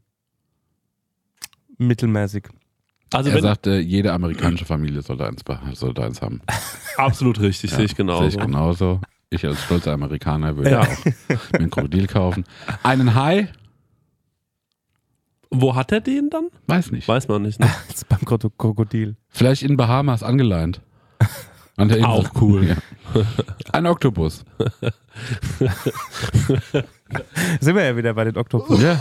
Mittelmäßig. Also, er wenn, sagte, jede amerikanische Familie sollte eins, sollte eins haben. *laughs* absolut richtig, sehe ich genau. Sehe ich genauso. Ich als stolzer Amerikaner würde Ja. auch mir ein Krokodil kaufen. Einen Hai? Wo hat er den dann? Weiß nicht. Weiß man nicht. Ne? *laughs* Das ist beim Kroko- Krokodil. Vielleicht in Bahamas angeleint. An der Insel. Auch cool. Ja. Ein Oktopus. *laughs* Sind wir ja wieder bei den Oktopus. Ja.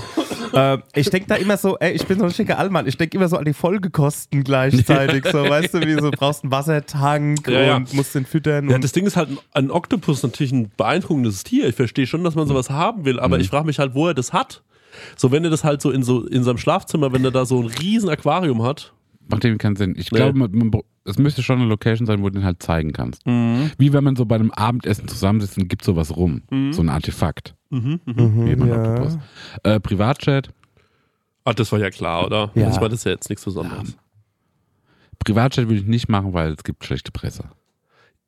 Äh, ich denke da immer so, ey, ich bin so ein schicker Allmann, ich denke immer so an die Folgekosten gleichzeitig. So, *laughs* weißt du, wie so, brauchst einen Wassertank Ja, und musst den füttern. Ja, das Ding ist halt, ein- Oktopus natürlich ein beeindruckendes Tier. Ich verstehe schon, dass man sowas haben will, aber ich frage mich halt, wo er das hat. So, wenn er das halt so in, so in seinem Schlafzimmer, wenn er da so ein riesen Aquarium hat. Macht dem keinen Sinn. Ich Nee. glaube, man, man, es müsste schon eine Location sein, wo du den halt zeigen kannst. Wie wenn man so bei einem Abendessen zusammensitzt und gibt sowas rum. So ein Artefakt. Mhm, mhm. Mhm, Wie beim ja. Oktopus. Äh, Privatchat. Ah, das war ja klar, oder? Ja. Ich meine, das ja jetzt nichts Besonderes. Privatchat würde ich nicht machen, weil es gibt schlechte Presse.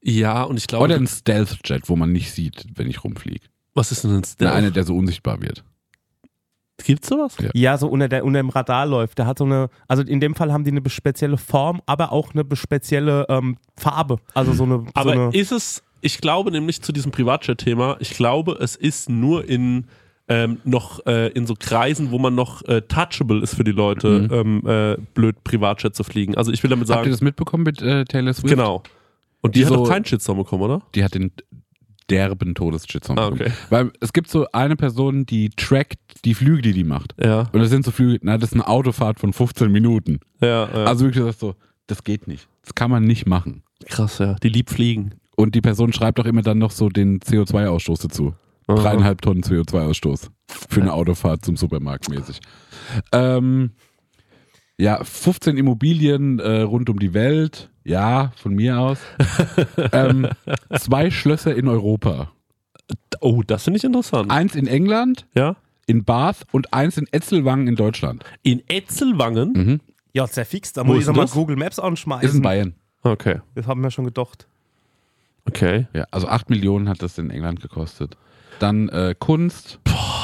Ja, und ich glaube, Oder ein Stealth-Jet, wo man nicht sieht, wenn ich rumfliege. was ist denn ein Na, Stealth? einer, der so unsichtbar wird. Gibt's sowas? Ja. Ja, so unter, der, unter dem Radar läuft. Der hat so eine, also in dem Fall haben die eine spezielle Form, aber auch eine spezielle ähm, Farbe. Also so eine. Aber so eine ist es, ich glaube nämlich zu diesem Privatchat-Thema, ich glaube, es ist nur in ähm, noch äh, in so Kreisen, wo man noch äh, touchable ist für die Leute, ähm, äh, blöd Privatchat zu fliegen. Also ich will damit Habt ihr sagen, das mitbekommen mit äh, Taylor Swift? genau. Und die, Die hat so- doch keinen Shitstorm bekommen, oder? Die hat den derben Todesshitstorm. Ah, okay. Weil es gibt so eine Person, die trackt die Flüge, die die macht. Ja, Und das sind so Flüge, na, das ist eine Autofahrt von 15 Minuten. ja, ja. Also wirklich das so, das geht nicht. Das kann man nicht machen. krass, ja. Die lieb fliegen. Und die Person schreibt auch immer dann noch so den CO2-Ausstoß dazu. Aha. Dreieinhalb Tonnen CO2-Ausstoß für eine Autofahrt zum Supermarkt mäßig. Ähm, ja, 15 Immobilien äh, rund um die Welt. Ja, von mir aus. *laughs* ähm, zwei Schlösser in Europa. Oh, das finde ich interessant. Eins in England, Ja. in Bath und eins in Etzelwangen in Deutschland. In Etzelwangen. Mhm. ja, sehr fix. Da Wo muss ich ist nochmal das? Google Maps anschmeißen. Ist in Bayern. Okay, Das haben wir schon gedacht. okay. Ja, also 8 Millionen hat das in England gekostet. Dann äh, Kunst,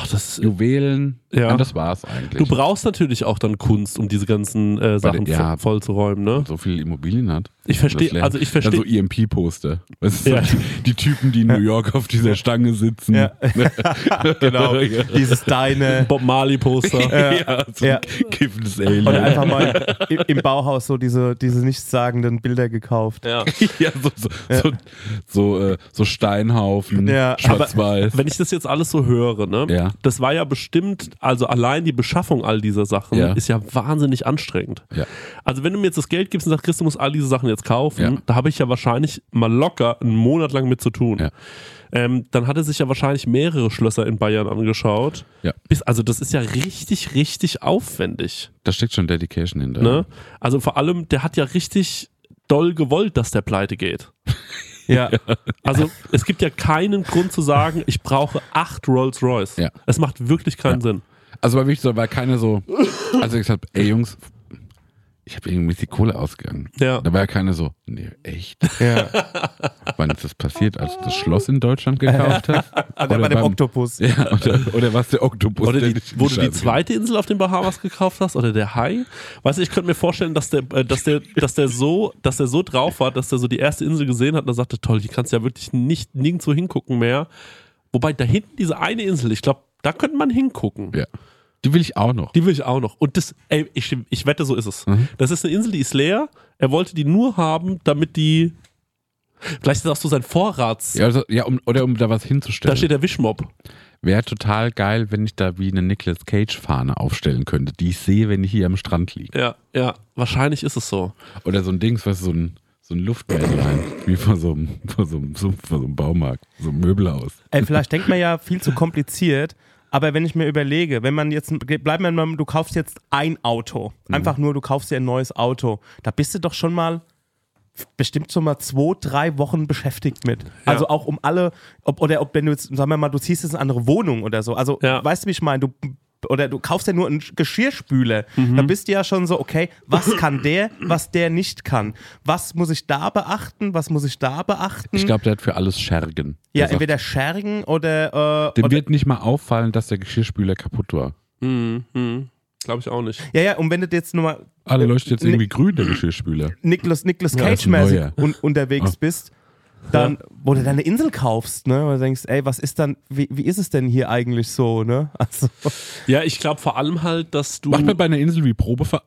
Boah, das ist, Juwelen. Ja. Ja. das war's eigentlich. du brauchst natürlich auch dann Kunst, um diese ganzen äh, Sachen ja. vo- vollzuräumen, ne? so viele Immobilien hat. Ich verstehe, also ich so verstehe. EMP-Poster. Weißt du, Ja. so die, die Typen, die in New York auf dieser Stange sitzen. Ja. *laughs* genau. Dieses deine. Bob Marley Poster. ja, so Ja. ein kiffendes Alien. Oder einfach mal im, im Bauhaus so diese, diese nichtssagenden Bilder gekauft. ja. *laughs* ja, so, so, so, so, äh, so Steinhaufen, Ja, schwarz-weiß. Wenn ich das jetzt alles so höre, ne? Ja. Das war ja bestimmt, also allein die Beschaffung all dieser Sachen Ja. ist ja wahnsinnig anstrengend. Ja. Also wenn du mir jetzt das Geld gibst und sagst, Chris, du musst all diese Sachen jetzt kaufen, Ja. da habe ich ja wahrscheinlich mal locker einen Monat lang mit zu tun. Ja. Ähm, dann hat er sich ja wahrscheinlich mehrere Schlösser in Bayern angeschaut. Ja. Bis, also das ist ja richtig, richtig aufwendig. Da steckt schon Dedication hinter. Ne? Also vor allem, der hat ja richtig doll gewollt, dass der pleite geht. *laughs* *laughs* Ja. Also es gibt ja keinen Grund zu sagen, ich brauche acht Rolls Royce. Ja. Es macht wirklich keinen Sinn. Also war wirklich so, war keiner so, also ich gesagt, ey Jungs, ich habe irgendwie die Kohle ausgegangen. Ja. Da war ja keiner so, nee, echt? ja. *laughs* Wann ist das passiert, als du das Schloss in Deutschland gekauft *laughs* hast? Oder bei dem beim- Oktopus. Ja, oder, oder was der Oktopus? Oder der die, wo du die zweite Insel auf den Bahamas gekauft hast oder der Hai. Weißt du, ich könnte mir vorstellen, dass der, äh, dass der, dass der so, dass der so drauf war, dass der so die erste Insel gesehen hat und er sagte, toll, die kannst du ja wirklich nicht nirgendwo hingucken mehr. Wobei da hinten diese eine Insel, ich glaube, da könnte man hingucken. Ja. Die will ich auch noch. Die will ich auch noch. Und das, ey, ich, ich wette, so ist es. Mhm. Das ist eine Insel, die ist leer. Er wollte die nur haben, damit die. Vielleicht ist das auch so sein Vorrats. Ja, also, ja um, oder um da was Da hinzustellen. steht der Wischmob. Wäre total geil, wenn ich da wie eine Nicolas Cage-Fahne aufstellen könnte, die ich sehe, wenn ich hier am Strand liege. Ja, ja. Wahrscheinlich ist es so. Oder so ein Dings, du, so ein, so ein Luftbälllein, wie vor so, einem, vor, so einem, vor so einem Baumarkt, so ein Möbelhaus. Ey, vielleicht denkt man ja viel zu kompliziert, aber wenn ich mir überlege, wenn man jetzt, bleib mal, du kaufst jetzt ein Auto, einfach nur, du kaufst dir ein neues Auto, da bist du doch schon mal bestimmt schon mal zwei, drei Wochen beschäftigt mit. Also auch um alle, ob, oder ob, wenn du jetzt, sagen wir mal, du ziehst jetzt eine andere Wohnung oder so. Also, Ja. weißt du, wie ich meine? Du, oder du kaufst ja nur einen Geschirrspüler. Da bist du ja schon so, okay, was kann der, was der nicht kann? Was muss ich da beachten? Was muss ich da beachten? Ich glaube, der hat für alles Schergen. ja, entweder Schergen oder, äh, dem oder wird nicht mal auffallen, dass der Geschirrspüler kaputt war. Hm, hm. Glaube ich auch nicht. Ja, ja, und wenn du jetzt nur mal Ah, der leuchtet jetzt irgendwie grün, der Geschirrspüler. Ja, ist ein Cage-mäßig neuer. un unterwegs Ah. bist, dann, wo du deine Insel kaufst, ne? Und du denkst, ey, was ist dann, wie, wie ist es denn hier eigentlich so, ne? *laughs* Also, Ja, ich glaube vor allem halt, dass du. Macht mir bei einer Insel wie Probefahrt.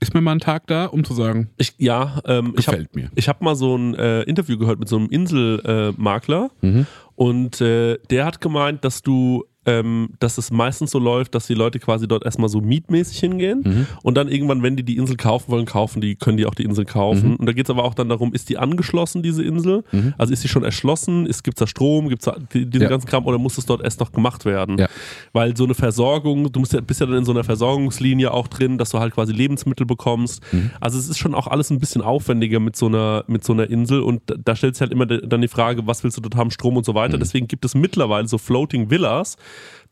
Ist mir mal ein Tag da, um zu sagen, ich, ja, ähm, ich habe gefällt mir. ich hab mal so ein äh, Interview gehört mit so einem Inselmakler äh. Mhm. und äh, der hat gemeint, dass du, ähm, dass es meistens so läuft, dass die Leute quasi dort erstmal so mietmäßig hingehen Mhm. und dann irgendwann, wenn die die Insel kaufen wollen, kaufen die, können die auch die Insel kaufen. Mhm. Und da geht es aber auch dann darum, ist die angeschlossen, diese Insel? Also ist sie schon erschlossen? Gibt es da Strom? Gibt es da die- diesen Ja. ganzen Kram oder muss es dort erst noch gemacht werden? Ja. Weil so eine Versorgung, du musst ja, bist ja dann in so einer Versorgungslinie auch drin, dass du halt quasi Lebensmittel bekommst. Mhm. Also es ist schon auch alles ein bisschen aufwendiger mit so einer, mit so einer Insel und da- da stellt sich halt immer dann die Frage, was willst du dort haben, Strom und so Mhm. weiter. Deswegen gibt es mittlerweile so Floating Villas,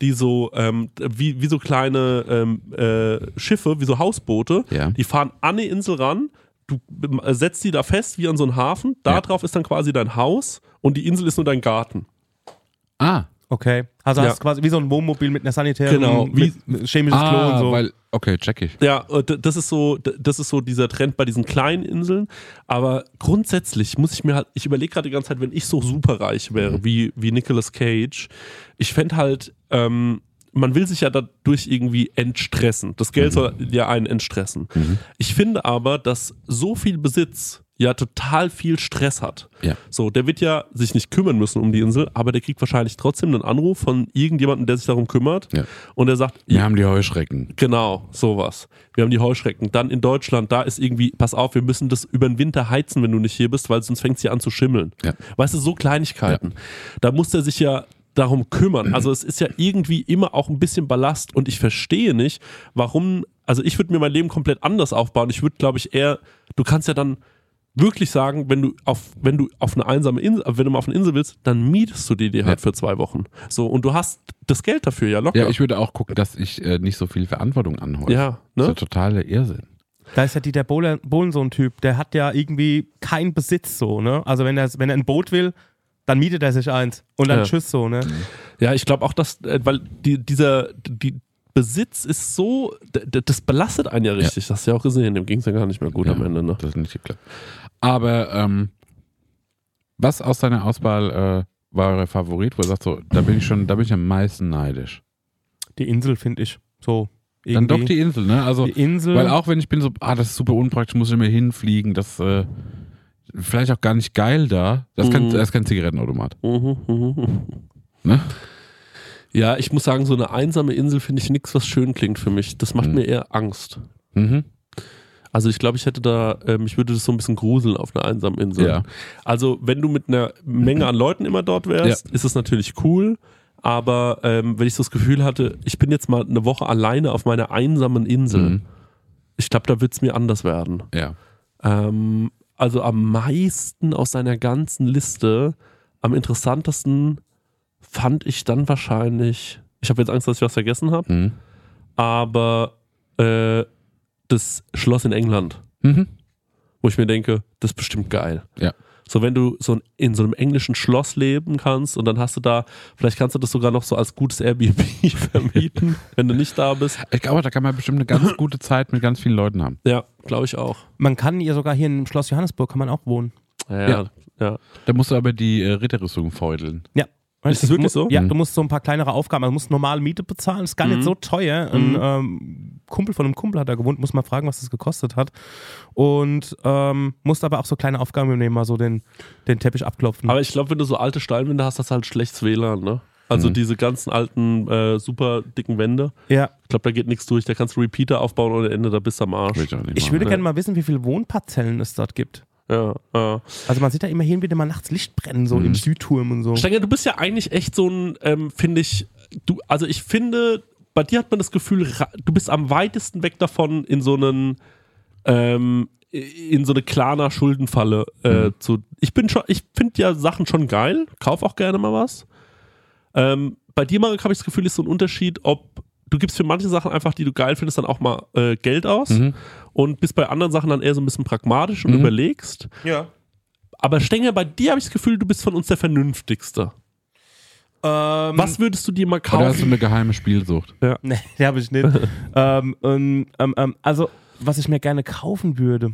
die so, ähm, wie, wie so kleine ähm, äh, Schiffe, wie so Hausboote, Ja. die fahren an die Insel ran, du äh, setzt die da fest wie an so einen Hafen, da Ja. drauf ist dann quasi dein Haus und die Insel ist nur dein Garten. Ah, okay. Also Ja. hast quasi wie so ein Wohnmobil mit einer sanitären, Genau, wie- mit chemisches Klo und ah so. weil, okay, check ich. Ja, äh, das ist so, das ist so dieser Trend bei diesen kleinen Inseln. Aber grundsätzlich muss ich mir halt, ich überlege gerade die ganze Zeit, wenn ich so superreich wäre, wie, wie Nicolas Cage, ich fände halt, ähm, man will sich ja dadurch irgendwie entstressen. Das Geld soll ja einen entstressen. Ich finde aber, dass so viel Besitz ja total viel Stress hat. Ja. So, der wird ja sich nicht kümmern müssen um die Insel, aber der kriegt wahrscheinlich trotzdem einen Anruf von irgendjemandem, der sich darum kümmert. Ja. Und der sagt, Wir haben die Heuschrecken. Genau, sowas. Wir haben die Heuschrecken. Dann in Deutschland, da ist irgendwie, pass auf, wir müssen das über den Winter heizen, wenn du nicht hier bist, weil sonst fängt es hier an zu schimmeln. Ja. Weißt du, so Kleinigkeiten. Da muss er sich ja darum kümmern. Also es ist ja irgendwie immer auch ein bisschen Ballast und ich verstehe nicht, warum, also ich würde mir mein Leben komplett anders aufbauen. Ich würde, glaube ich, eher, du kannst ja dann wirklich sagen, wenn du auf, wenn du auf eine einsame Insel, wenn du mal auf eine Insel willst, dann mietest du die dir halt Ja. für zwei Wochen. So, und du hast das Geld dafür ja locker. Ja, ich würde auch gucken, dass ich äh, nicht so viel Verantwortung anhäufe. ja Das ist ja ne? totaler Irrsinn. Da ist ja Dieter Bohlen, Bohlen so ein Typ, der hat ja irgendwie keinen Besitz so, ne? Also wenn er, wenn er ein Boot will, dann mietet er sich eins und dann Ja. tschüss so, ne? Ja, ich glaube auch, dass, äh, weil die, dieser, die Besitz ist so, das belastet einen ja richtig. Das hast du ja auch gesehen, dem ging es ja gar nicht mehr gut Ja. am Ende. Ne? Das ist nicht geklappt. Aber ähm, was aus deiner Auswahl äh, war euer Favorit, wo ihr sagt, so, da bin ich schon, da bin ich am meisten neidisch. Die Insel finde ich so. Dann Irgendwie. doch die Insel, ne? Also, Die Insel. weil auch wenn ich bin so, ah, das ist super unpraktisch, muss ich immer hinfliegen, das äh, vielleicht auch gar nicht geil da. Das, ist kein, Mhm. das ist kein Zigarettenautomat. Mhm, mhm, mhm. Ne? Ja, ich muss sagen, so eine einsame Insel finde ich nichts, was schön klingt für mich. Das macht Mhm. mir eher Angst. Mhm. Also ich glaube, ich hätte da, äh, mich würde das so ein bisschen gruseln auf einer einsamen Insel. Ja. Also wenn du mit einer Menge an Leuten immer dort wärst, ist es natürlich cool. Aber ähm, wenn ich so das Gefühl hatte, ich bin jetzt mal eine Woche alleine auf meiner einsamen Insel, Mhm. ich glaube, da wird es mir anders werden. Ja. Ähm, also am meisten aus seiner ganzen Liste, am interessantesten fand ich dann wahrscheinlich, ich habe jetzt Angst, dass ich was vergessen habe, Mhm. aber äh, das Schloss in England, Mhm. wo ich mir denke, das ist bestimmt geil. Ja. So, wenn du so in so einem englischen Schloss leben kannst und dann hast du da, vielleicht kannst du das sogar noch so als gutes Airbnb *laughs* vermieten, wenn du nicht da bist. Ich glaube, da kann man bestimmt eine ganz *laughs* gute Zeit mit ganz vielen Leuten haben. Ja, glaube ich auch. man kann ja sogar hier im Schloss Johannesburg kann man auch wohnen. Ja, ja. Ja. Da musst du aber die äh, Ritterrüstung feudeln. Ja. Ist das wirklich so? Ja, Mhm. du musst so ein paar kleinere Aufgaben, also du musst normale Miete bezahlen, ist gar Mhm. nicht so teuer. Ein ähm, Kumpel von einem Kumpel hat da gewohnt, muss mal fragen, was das gekostet hat. Und ähm, musst aber auch so kleine Aufgaben übernehmen, mal so den, den Teppich abklopfen. Aber ich glaube, wenn du so alte Steinwände hast, hast du halt schlechtes WLAN, ne? Also Mhm. diese ganzen alten, äh, super dicken Wände. ja. Ich glaube, da geht nichts durch. Da kannst du Repeater aufbauen ohne Ende, da bist du am Arsch. Ich Ich würde Ja. gerne mal wissen, wie viele Wohnparzellen es dort gibt. Ja, ja. Also man sieht da immer hin wieder mal nachts Licht brennen, so Mhm. im Südturm und so. Stenger, du bist ja eigentlich echt so ein, ähm, finde ich, du, also ich finde, bei dir hat man das Gefühl, du bist am weitesten weg davon, in so einen, ähm, in so eine klarer Schuldenfalle äh, zu. Ich bin schon, ich finde ja Sachen schon geil, kauf auch gerne mal was. Ähm, bei dir, Marek, habe ich das Gefühl, ist so ein Unterschied, ob du gibst für manche Sachen einfach, die du geil findest, dann auch mal äh, Geld aus Mhm. und bist bei anderen Sachen dann eher so ein bisschen pragmatisch und Mhm. überlegst. Ja. Aber Stenger, bei dir habe ich das Gefühl, du bist von uns der Vernünftigste. Ähm, Was würdest du dir mal Oder hast du kaufen? eine geheime Spielsucht? *laughs* Nee, die habe ich nicht. *laughs* ähm, ähm, ähm, also, was ich mir gerne kaufen würde.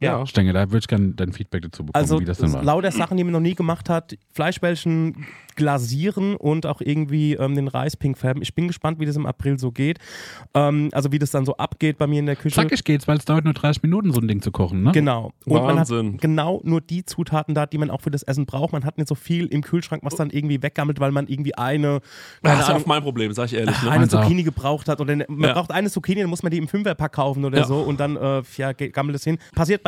Ja. Stenge, da würde ich gerne dein Feedback dazu bekommen, Also wie das denn war. lauter Sachen, die man noch nie gemacht hat. Fleischbällchen glasieren und auch irgendwie ähm, den Reis pink färben. Ich bin gespannt, wie das im April so geht. Ähm, also wie das dann so abgeht bei mir in der Küche. Zackig geht's, weil es dauert nur 30 Minuten, so ein Ding zu kochen, ne? Genau. Und Wahnsinn. man hat genau nur die Zutaten da, die man auch für das Essen braucht. Man hat nicht so viel im Kühlschrank, was dann irgendwie weggammelt, weil man irgendwie eine, Das ist ja auch mein Problem, sag ich ehrlich. Ne? eine Meins auch. Zucchini gebraucht hat oder man Ja. braucht eine Zucchini, dann muss man die im Fünferpack kaufen oder Ja. so und dann äh, ja, gammelt es hin. Passiert bei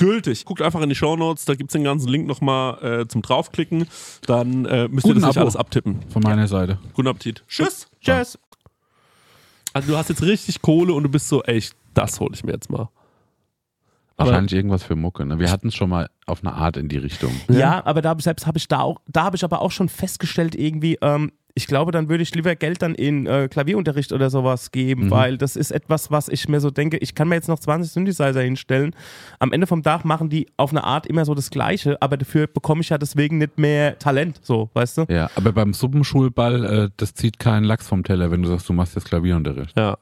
gültig. Guckt einfach in die Shownotes, da gibt's den ganzen Link nochmal äh, zum draufklicken. Dann äh, müsst ihr Guten das nicht Abo. alles abtippen. Von meiner Seite. Guten Appetit. Tschüss. Tschüss. Also du hast jetzt richtig Kohle und du bist so, ey, ich- das hole ich mir jetzt mal. Aber- Wahrscheinlich irgendwas für Mucke. Ne? Wir hatten es schon mal auf eine Art in die Richtung. Ja, aber da selbst habe ich da auch, da habe ich aber auch schon festgestellt, irgendwie, ähm, ich glaube, dann würde ich lieber Geld dann in äh, Klavierunterricht oder sowas geben, Mhm. weil das ist etwas, was ich mir so denke, ich kann mir jetzt noch 20 Synthesizer hinstellen. Am Ende vom Tag machen die auf eine Art immer so das Gleiche, aber dafür bekomme ich ja deswegen nicht mehr Talent, so, weißt du? Ja, aber beim Suppenschulball, äh, das zieht keinen Lachs vom Teller, wenn du sagst, du machst jetzt Klavierunterricht. Ja.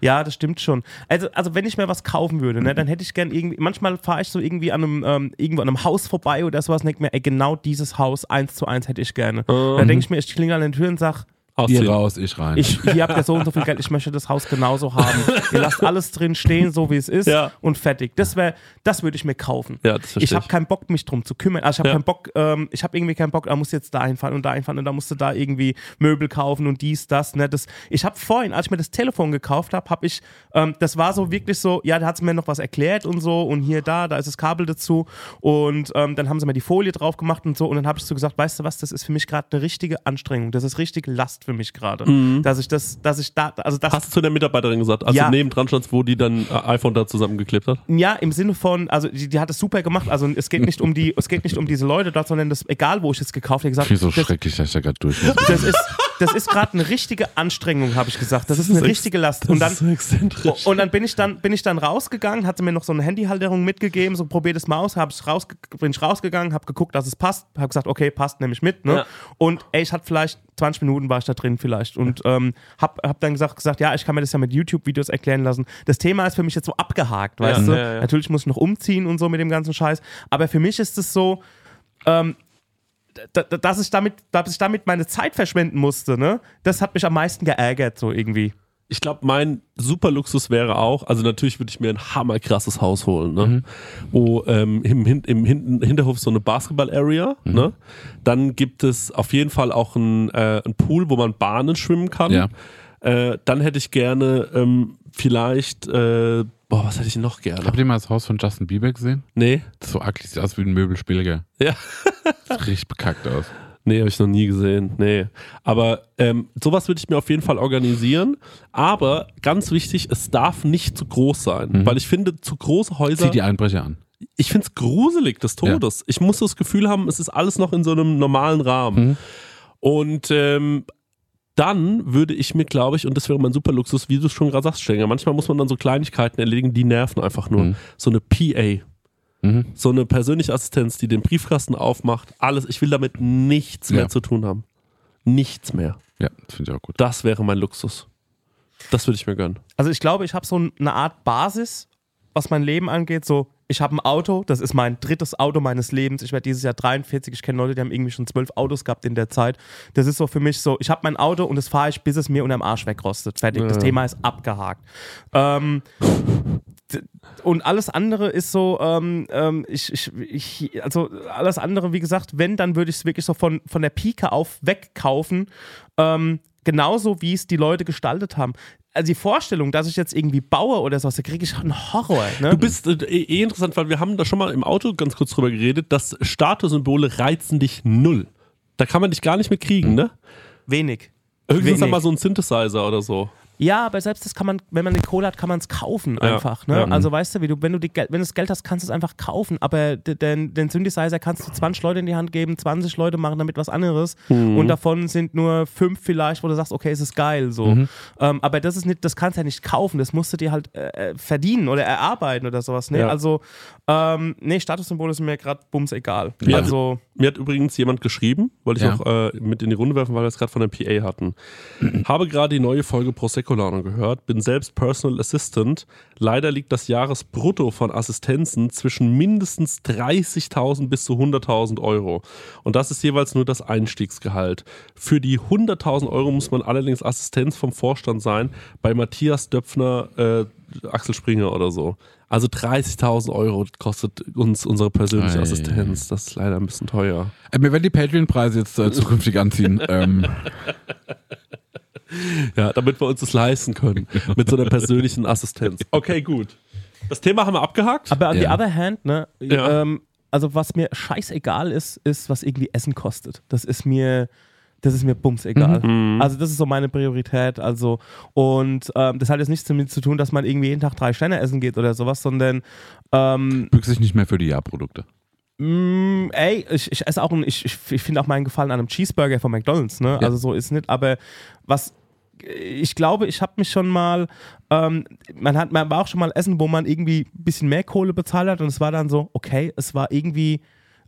Ja, das stimmt schon. Also, also wenn ich mir was kaufen würde, ne, dann hätte ich gern irgendwie, manchmal fahre ich so irgendwie an einem, ähm, irgendwo an einem Haus vorbei oder sowas und denke mir, ey, genau dieses Haus eins zu eins hätte ich gerne. Dann denke ich mir, ich klinge an den Türen und sag, Ausziehen. Ihr raus, ich rein. ich, hier habt ihr so und so viel Geld, ich möchte das Haus genauso haben. *laughs* Ihr lasst alles drin stehen, so wie es ist Ja. und fertig. Das wäre, das würde ich mir kaufen. Ja, ich habe keinen Bock, mich drum zu kümmern. Also ich habe Ja. keinen Bock, ähm, ich habe irgendwie keinen Bock, da muss jetzt dahin fahren und dahin fahren und da musst du da irgendwie Möbel kaufen und dies, das. Ne? das ich habe vorhin, als ich mir das Telefon gekauft habe, habe ich, ähm, das war so wirklich so, ja, da hat sie mir noch was erklärt und so und hier, da, da ist das Kabel dazu und ähm, dann haben sie mir die Folie drauf gemacht und so und dann habe ich so gesagt, weißt du was, das ist für mich gerade eine richtige Anstrengung, das ist richtig Last für mich gerade, dass ich das, dass ich da, also das Hast du zu der Mitarbeiterin gesagt, als Ja. neben dran standst, wo die dann äh, iPhone da zusammengeklebt hat? Ja, im Sinne von, also die, die hat es super gemacht. Also es geht nicht um die, es geht nicht um diese Leute dort, sondern das, egal wo ich es gekauft habe, gesagt, finde so das, schrecklich, dass ich da gerade durch muss. das ist, das ist gerade eine richtige Anstrengung, habe ich gesagt. Das ist eine richtige Last. Und dann, ist so exzentrisch. und dann bin ich dann, bin ich dann rausgegangen, hatte mir noch so eine Handyhalterung mitgegeben, so probier das mal aus, hab ich rausge bin ich rausgegangen, habe geguckt, dass es passt, habe gesagt, okay, passt, nehme ich mit. Ne? Ja. Und ey, ich hatte vielleicht 20 Minuten war ich da drin vielleicht und ähm, hab, hab dann gesagt, gesagt, ja, ich kann mir das ja mit YouTube-Videos erklären lassen. Das Thema ist für mich jetzt so abgehakt, weißt du? ja, ja. Natürlich muss ich noch umziehen und so mit dem ganzen Scheiß, aber für mich ist es so, ähm, dass ich damit, dass ich damit meine Zeit verschwenden musste, ne? Das hat mich am meisten geärgert, so irgendwie. Ich glaube, mein super Luxus wäre auch, also natürlich würde ich mir ein hammerkrasses Haus holen, ne? Mhm. wo ähm, im, im Hin Hinterhof so eine Basketball-Area, Mhm. ne? dann gibt es auf jeden Fall auch ein, äh, Pool, wo man Bahnen schwimmen kann. Ja. Äh, dann hätte ich gerne ähm, vielleicht, äh, boah, was hätte ich noch gerne? Habt ihr mal das Haus von Justin Bieber gesehen? Nee, Das ist so ugly, sieht aus wie ein Möbelspielger. ja. *laughs* Sieht richtig bekackt aus. Nee, habe ich noch nie gesehen. Nee. Aber ähm, sowas würde ich mir auf jeden Fall organisieren. Aber ganz wichtig, es darf nicht zu groß sein. Weil ich finde, zu große Häuser. Zieh die Einbrecher an. ich finde es gruselig des Todes. Ich muss das Gefühl haben, es ist alles noch in so einem normalen Rahmen. Mhm. Und ähm, dann würde ich mir, glaube ich, und das wäre mein super Luxus, wie du es schon gerade sagst, Stenger, manchmal muss man dann so Kleinigkeiten erledigen, die nerven einfach nur. Mhm. So eine PA. Mhm. So eine persönliche Assistenz, die den Briefkasten aufmacht. Alles. Ich will damit nichts mehr Ja. zu tun haben. Nichts mehr. Ja, das finde ich auch gut. Das wäre mein Luxus. Das würde ich mir gönnen. Also ich glaube, ich habe so eine Art Basis, was mein Leben angeht. So, ich habe ein Auto, das ist mein drittes Auto meines Lebens. Ich werde dieses Jahr 43. Ich kenne Leute, die haben irgendwie schon zwölf Autos gehabt in der Zeit. Das ist so für mich so, ich habe mein Auto und das fahre ich, bis es mir unterm Arsch wegrostet. Fertig. Das Ja. Thema ist abgehakt. Ähm, und alles andere ist so, ähm, ähm, ich, ich, ich, also alles andere, wie gesagt, wenn, dann würde ich es wirklich so von, von der Pike auf wegkaufen. Ähm, genauso wie es die Leute gestaltet haben. Also die Vorstellung, dass ich jetzt irgendwie baue oder sowas, da kriege ich einen Horror. Ne? Du bist äh, eh eh interessant, weil wir haben da schon mal im Auto ganz kurz drüber geredet, dass Statussymbole reizen dich null. Da kann man dich gar nicht mehr kriegen, ne? wenig. Höchstens Wenig. mal so ein Synthesizer oder so. Ja, aber selbst das kann man, wenn man die Kohle hat, kann man es kaufen Ja, einfach. Ne? ja. Also weißt du, wie du, wenn du die, Gel- wenn du das Geld hast, kannst du es einfach kaufen. Aber den, den Synthesizer kannst du 20 Leute in die Hand geben, 20 Leute machen damit was anderes Mhm. und davon sind nur fünf vielleicht, wo du sagst, okay, es ist geil so. Mhm. Ähm, aber das ist nicht, das kannst du ja nicht kaufen, das musst du dir halt äh, äh, verdienen oder erarbeiten oder sowas. Ne? Ja. Also, ähm, nee, Statussymbole sind mir gerade bums egal. Ja. Also, Mir hat übrigens jemand geschrieben, wollte ich Ja. auch äh, mit in die Runde werfen, weil wir es gerade von der PA hatten. *clears throat* Habe gerade die neue Folge Prosecco Laune gehört, bin selbst Personal Assistant. Leider liegt das Jahresbrutto von Assistenzen zwischen mindestens 30.000 bis zu 100.000 Euro. Und das ist jeweils nur das Einstiegsgehalt. Für die 100.000 Euro muss man allerdings Assistenz vom Vorstand sein, bei Matthias Döpfner, äh, Axel Springer oder so. Also 30.000 Euro kostet uns unsere persönliche Ei. Assistenz. Das ist leider ein bisschen teuer. Äh, mir werden die Patreon-Preise jetzt äh, zukünftig anziehen. *laughs* ähm, Ja, damit wir uns das leisten können. Mit so einer persönlichen Assistenz. Okay, gut. Das Thema haben wir abgehakt. aber on the Ja. other hand, ne, Ja. ähm, also was mir scheißegal ist, ist, was irgendwie Essen kostet. Das ist mir, das ist mir bums egal. Mhm. Also das ist so meine Priorität. Also und ähm, das hat jetzt nichts damit zu tun, dass man irgendwie jeden Tag drei Sterne essen geht oder sowas, sondern ähm, büchst sich nicht mehr für die Jahrprodukte. Mm, ey, ich, ich esse auch ein, ich, ich, ich finde auch meinen Gefallen an einem Cheeseburger von McDonalds, ne? Ja. Also so ist nicht, aber was ich glaube, ich habe mich schon mal, ähm, man hat, man war auch schon mal essen, wo man irgendwie ein bisschen mehr Kohle bezahlt hat und es war dann so, okay, es war irgendwie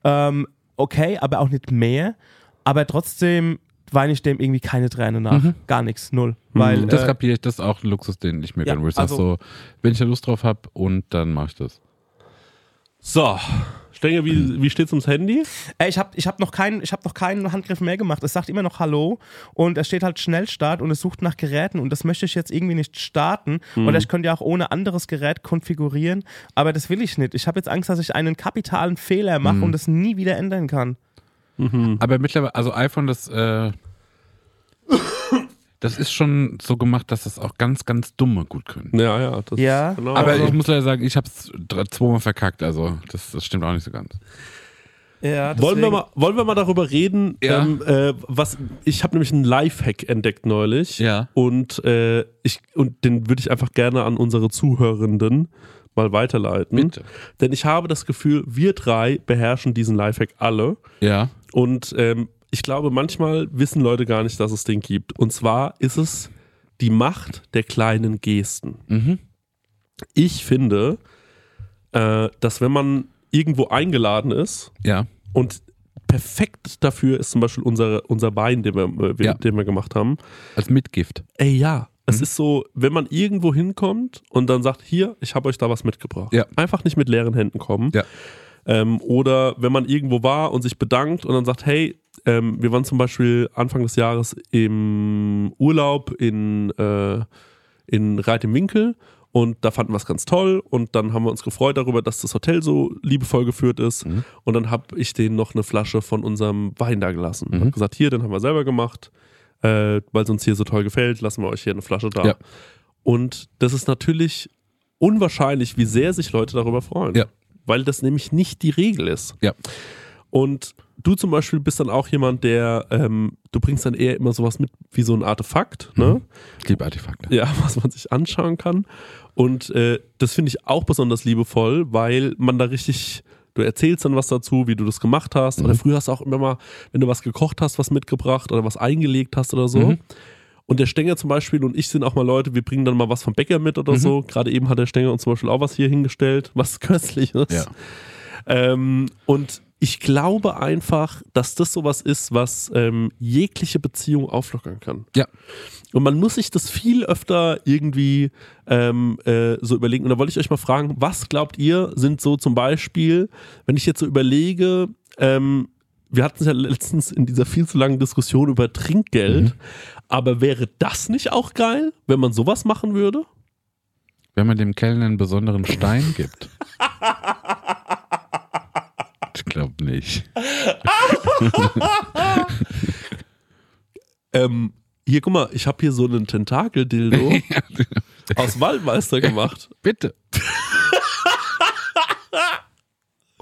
ähm, okay, aber auch nicht mehr, aber trotzdem weine ich dem irgendwie keine Träne nach, gar nichts, null, weil Das äh, kapiere ich, das ist auch ein Luxus, den ich mir Ja, gönne, wo ich sage also- so, wenn ich da Lust drauf habe und dann mache ich das. So, Stenge, wie, wie steht's ums Handy? Ey, ich habe ich hab noch, keinen- ich hab noch keinen Handgriff mehr gemacht. Es sagt immer noch Hallo und es steht halt Schnellstart und es sucht nach Geräten und das möchte ich jetzt irgendwie nicht starten. Oder ich könnte ja auch ohne anderes Gerät konfigurieren, aber das will ich nicht. Ich habe jetzt Angst, dass ich einen kapitalen Fehler mache und das nie wieder ändern kann. Aber mittlerweile, also iPhone, das, äh, das ist schon so gemacht, dass das auch ganz, ganz Dumme gut können. Ja, ja. Das Ja, genau. Aber Also- ich muss leider sagen, ich habe es zweimal verkackt, also das, das stimmt auch nicht so ganz. Ja, wollen, wir mal, wollen wir mal darüber reden, Ja. ähm, äh, was ich habe nämlich einen Lifehack entdeckt neulich Ja. und äh, ich und den würde ich einfach gerne an unsere Zuhörenden mal weiterleiten. Bitte. Denn ich habe das Gefühl, wir drei beherrschen diesen Lifehack alle Ja. und ähm, ich glaube, manchmal wissen Leute gar nicht, dass es den gibt. Und zwar ist es die Macht der kleinen Gesten. Mhm. Ich finde, äh, dass wenn man irgendwo eingeladen ist Ja. und perfekt dafür ist zum Beispiel unser, unser Wein, den wir, äh, Ja. den wir gemacht haben. Als Mitgift. Ey, ja. Es Mhm. ist so, wenn man irgendwo hinkommt und dann sagt, hier, ich habe euch da was mitgebracht. Ja. Einfach nicht mit leeren Händen kommen. Ja. Ähm, oder wenn man irgendwo war und sich bedankt und dann sagt, hey, ähm, wir waren zum Beispiel Anfang des Jahres im Urlaub in, äh, in Reit im Winkel und da fanden wir es ganz toll und dann haben wir uns gefreut darüber, dass das Hotel so liebevoll geführt ist Mhm. und dann habe ich denen noch eine Flasche von unserem Wein da gelassen. Mhm. Hab gesagt, hier, den haben wir selber gemacht, äh, weil es uns hier so toll gefällt, lassen wir euch hier eine Flasche da. Ja. Und das ist natürlich unwahrscheinlich, wie sehr sich Leute darüber freuen. Ja. Weil das nämlich nicht die Regel ist. Ja. Und du zum Beispiel bist dann auch jemand, der, ähm, du bringst dann eher immer sowas mit wie so ein Artefakt, ne? Mhm. Ich liebe Artefakte. Ja, *laughs* was man sich anschauen kann. Und äh, das finde ich auch besonders liebevoll, weil man da richtig, du erzählst dann was dazu, wie du das gemacht hast. Oder früher hast du auch immer mal, wenn du was gekocht hast, was mitgebracht oder was eingelegt hast oder so. Mhm. Und der Stenger zum Beispiel und ich sind auch mal Leute, wir bringen dann mal was vom Bäcker mit oder so. Gerade eben hat der Stenger uns zum Beispiel auch was hier hingestellt, was *laughs* köstlich ist. Ja. Ähm, und ich glaube einfach, dass das sowas ist, was ähm, jegliche Beziehung auflockern kann. Ja. Und man muss sich das viel öfter irgendwie ähm, äh, so überlegen. Und da wollte ich euch mal fragen, was glaubt ihr, sind so zum Beispiel, wenn ich jetzt so überlege, ähm, wir hatten es ja letztens in dieser viel zu langen Diskussion über Trinkgeld, aber wäre das nicht auch geil, wenn man sowas machen würde? Wenn man dem Kellner einen besonderen Stein gibt. *laughs* Ich glaube nicht. *laughs* Ähm, hier, guck mal, ich habe hier so einen Tentakel-Dildo *laughs* aus Waldmeister gemacht. Bitte.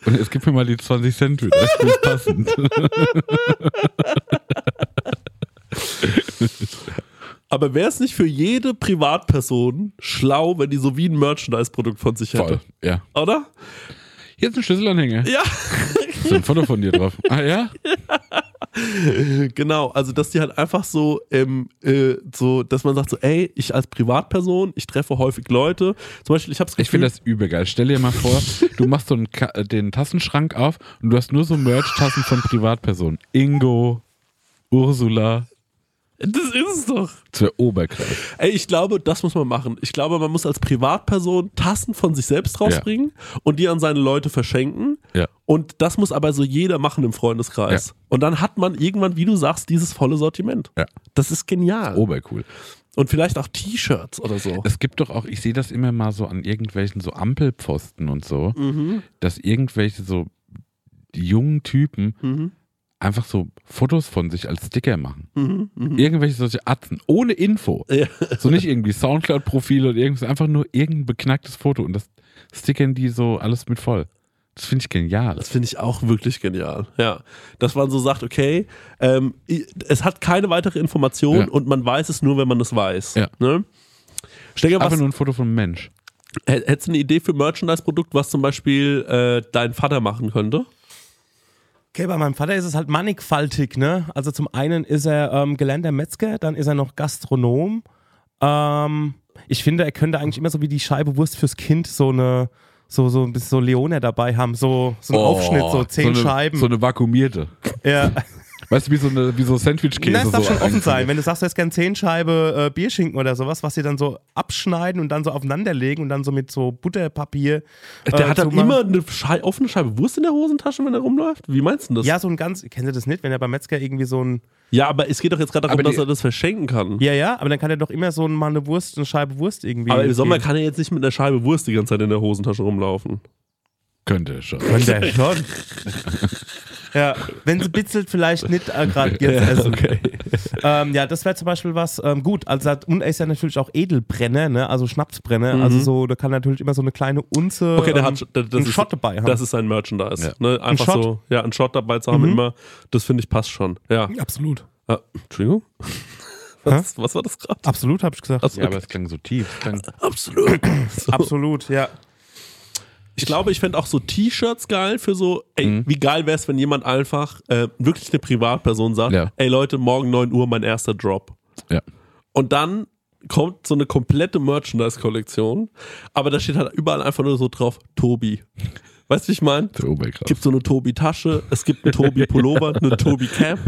Und es gibt mir mal die 20 Cent wieder. Ich finde passend. *laughs* Aber wäre es nicht für jede Privatperson schlau, wenn die so wie ein Merchandise-Produkt von sich hätte? Voll. Ja. Oder? Hier ist ein Schlüsselanhänger. Ja, Ist ein Foto von dir drauf. Ah ja? *laughs* genau. Also, dass die halt einfach so, ähm, äh, so, dass man sagt so, ey, ich als Privatperson, ich treffe häufig Leute. Zum Beispiel, ich habe Ich finde das übel geil. Stell dir mal vor, du machst so einen äh, den Tassenschrank auf und du hast nur so Merch-Tassen von Privatpersonen. Ingo, Ursula, das ist es doch. zur Oberkreis. Ey, ich glaube, das muss man machen. Ich glaube, man muss als Privatperson Tassen von sich selbst rausbringen und die an seine Leute verschenken. Ja. Und das muss aber so jeder machen im Freundeskreis. Ja. Und dann hat man irgendwann, wie du sagst, dieses volle Sortiment. Ja. Das ist genial. Obercool. Und vielleicht auch T-Shirts oder so. Es gibt doch auch, ich sehe das immer mal so an irgendwelchen so Ampelpfosten und so, Mhm. dass irgendwelche so jungen Typen Mhm. Einfach so Fotos von sich als Sticker machen. Mhm. Mhm. Irgendwelche solche Atzen, ohne Info. *laughs* Ja. So nicht irgendwie Soundcloud-Profil oder irgendwas, einfach nur irgendein beknacktes Foto und das stickern die so alles mit voll. Das finde ich genial. Das finde ich auch wirklich genial. Ja. Dass man so sagt, okay, ähm, es hat keine weitere Information Ja. und man weiß es nur, wenn man es weiß. Ja. Ne? Stecker, Einfach was, nur ein Foto von einem Mensch. hä- hättest du eine Idee für Merchandise-Produkt, was zum Beispiel äh, dein Vater machen könnte? Okay, bei meinem Vater ist es halt mannigfaltig, ne? Also zum einen ist er ähm, gelernter Metzger, dann ist er noch Gastronom. Ähm, ich finde, er könnte eigentlich immer so wie die Scheibe Wurst fürs Kind so eine, so, so ein bisschen so Leone dabei haben, so, so ein Aufschnitt, so zehn Oh, so eine, Scheiben. So eine vakuumierte. ja. *laughs* Weißt du, wie so, eine, wie so Sandwich-Käse. Nein, es darf so schon offen sein. Wenn du sagst, du hättest gern zehn Scheibe äh, Bierschinken oder sowas, was sie dann so abschneiden und dann so aufeinanderlegen und dann so mit so Butterpapier. Der äh, hat dann immer eine Schei offene Scheibe Wurst in der Hosentasche, wenn er rumläuft? Wie meinst du das? Ja, so ein ganz, kennst du das nicht, wenn er beim Metzger irgendwie so ein, Ja, aber es geht doch jetzt gerade darum, dass er das verschenken kann. ja, ja, aber dann kann er doch immer so ein- mal eine Wurst, eine Scheibe Wurst irgendwie. aber im Sommer geben. kann er jetzt nicht mit einer Scheibe Wurst die ganze Zeit in der Hosentasche rumlaufen. Könnte schon. Könnte er *laughs* schon. Ja, wenn sie bitzelt, vielleicht nicht äh, gerade *laughs* jetzt essen. okay. Ähm, ja, das wäre zum Beispiel was, ähm, gut, also hat, und er ist ja natürlich auch Edelbrenner, ne? also Schnapsbrenner, also so, da kann natürlich immer so eine kleine Unze Mhm. Okay, der ähm, hat das, das einen ist, Shot dabei haben. Das ist sein Merchandise. Ja. Ne? Einfach Shot? so, ja, einen Shot dabei zu haben Mhm. immer, das finde ich passt schon. Ja. Absolut. Ah, Entschuldigung? Was, was war das gerade? Absolut, habe ich gesagt. Ja, aber es klang so tief. Klang, absolut. So. Absolut, ja. Ich glaube, ich fände auch so T-Shirts geil für so, ey, Mhm. wie geil wäre es, wenn jemand einfach äh, wirklich eine Privatperson sagt, Ja. ey Leute, morgen 9 Uhr mein erster Drop. ja. Und dann kommt so eine komplette Merchandise-Kollektion, aber da steht halt überall einfach nur so drauf, Tobi. Weißt du, wie ich meine? Es gibt so eine Tobi-Tasche, es gibt einen Tobi-Pullover, *laughs* eine Tobi-Cap.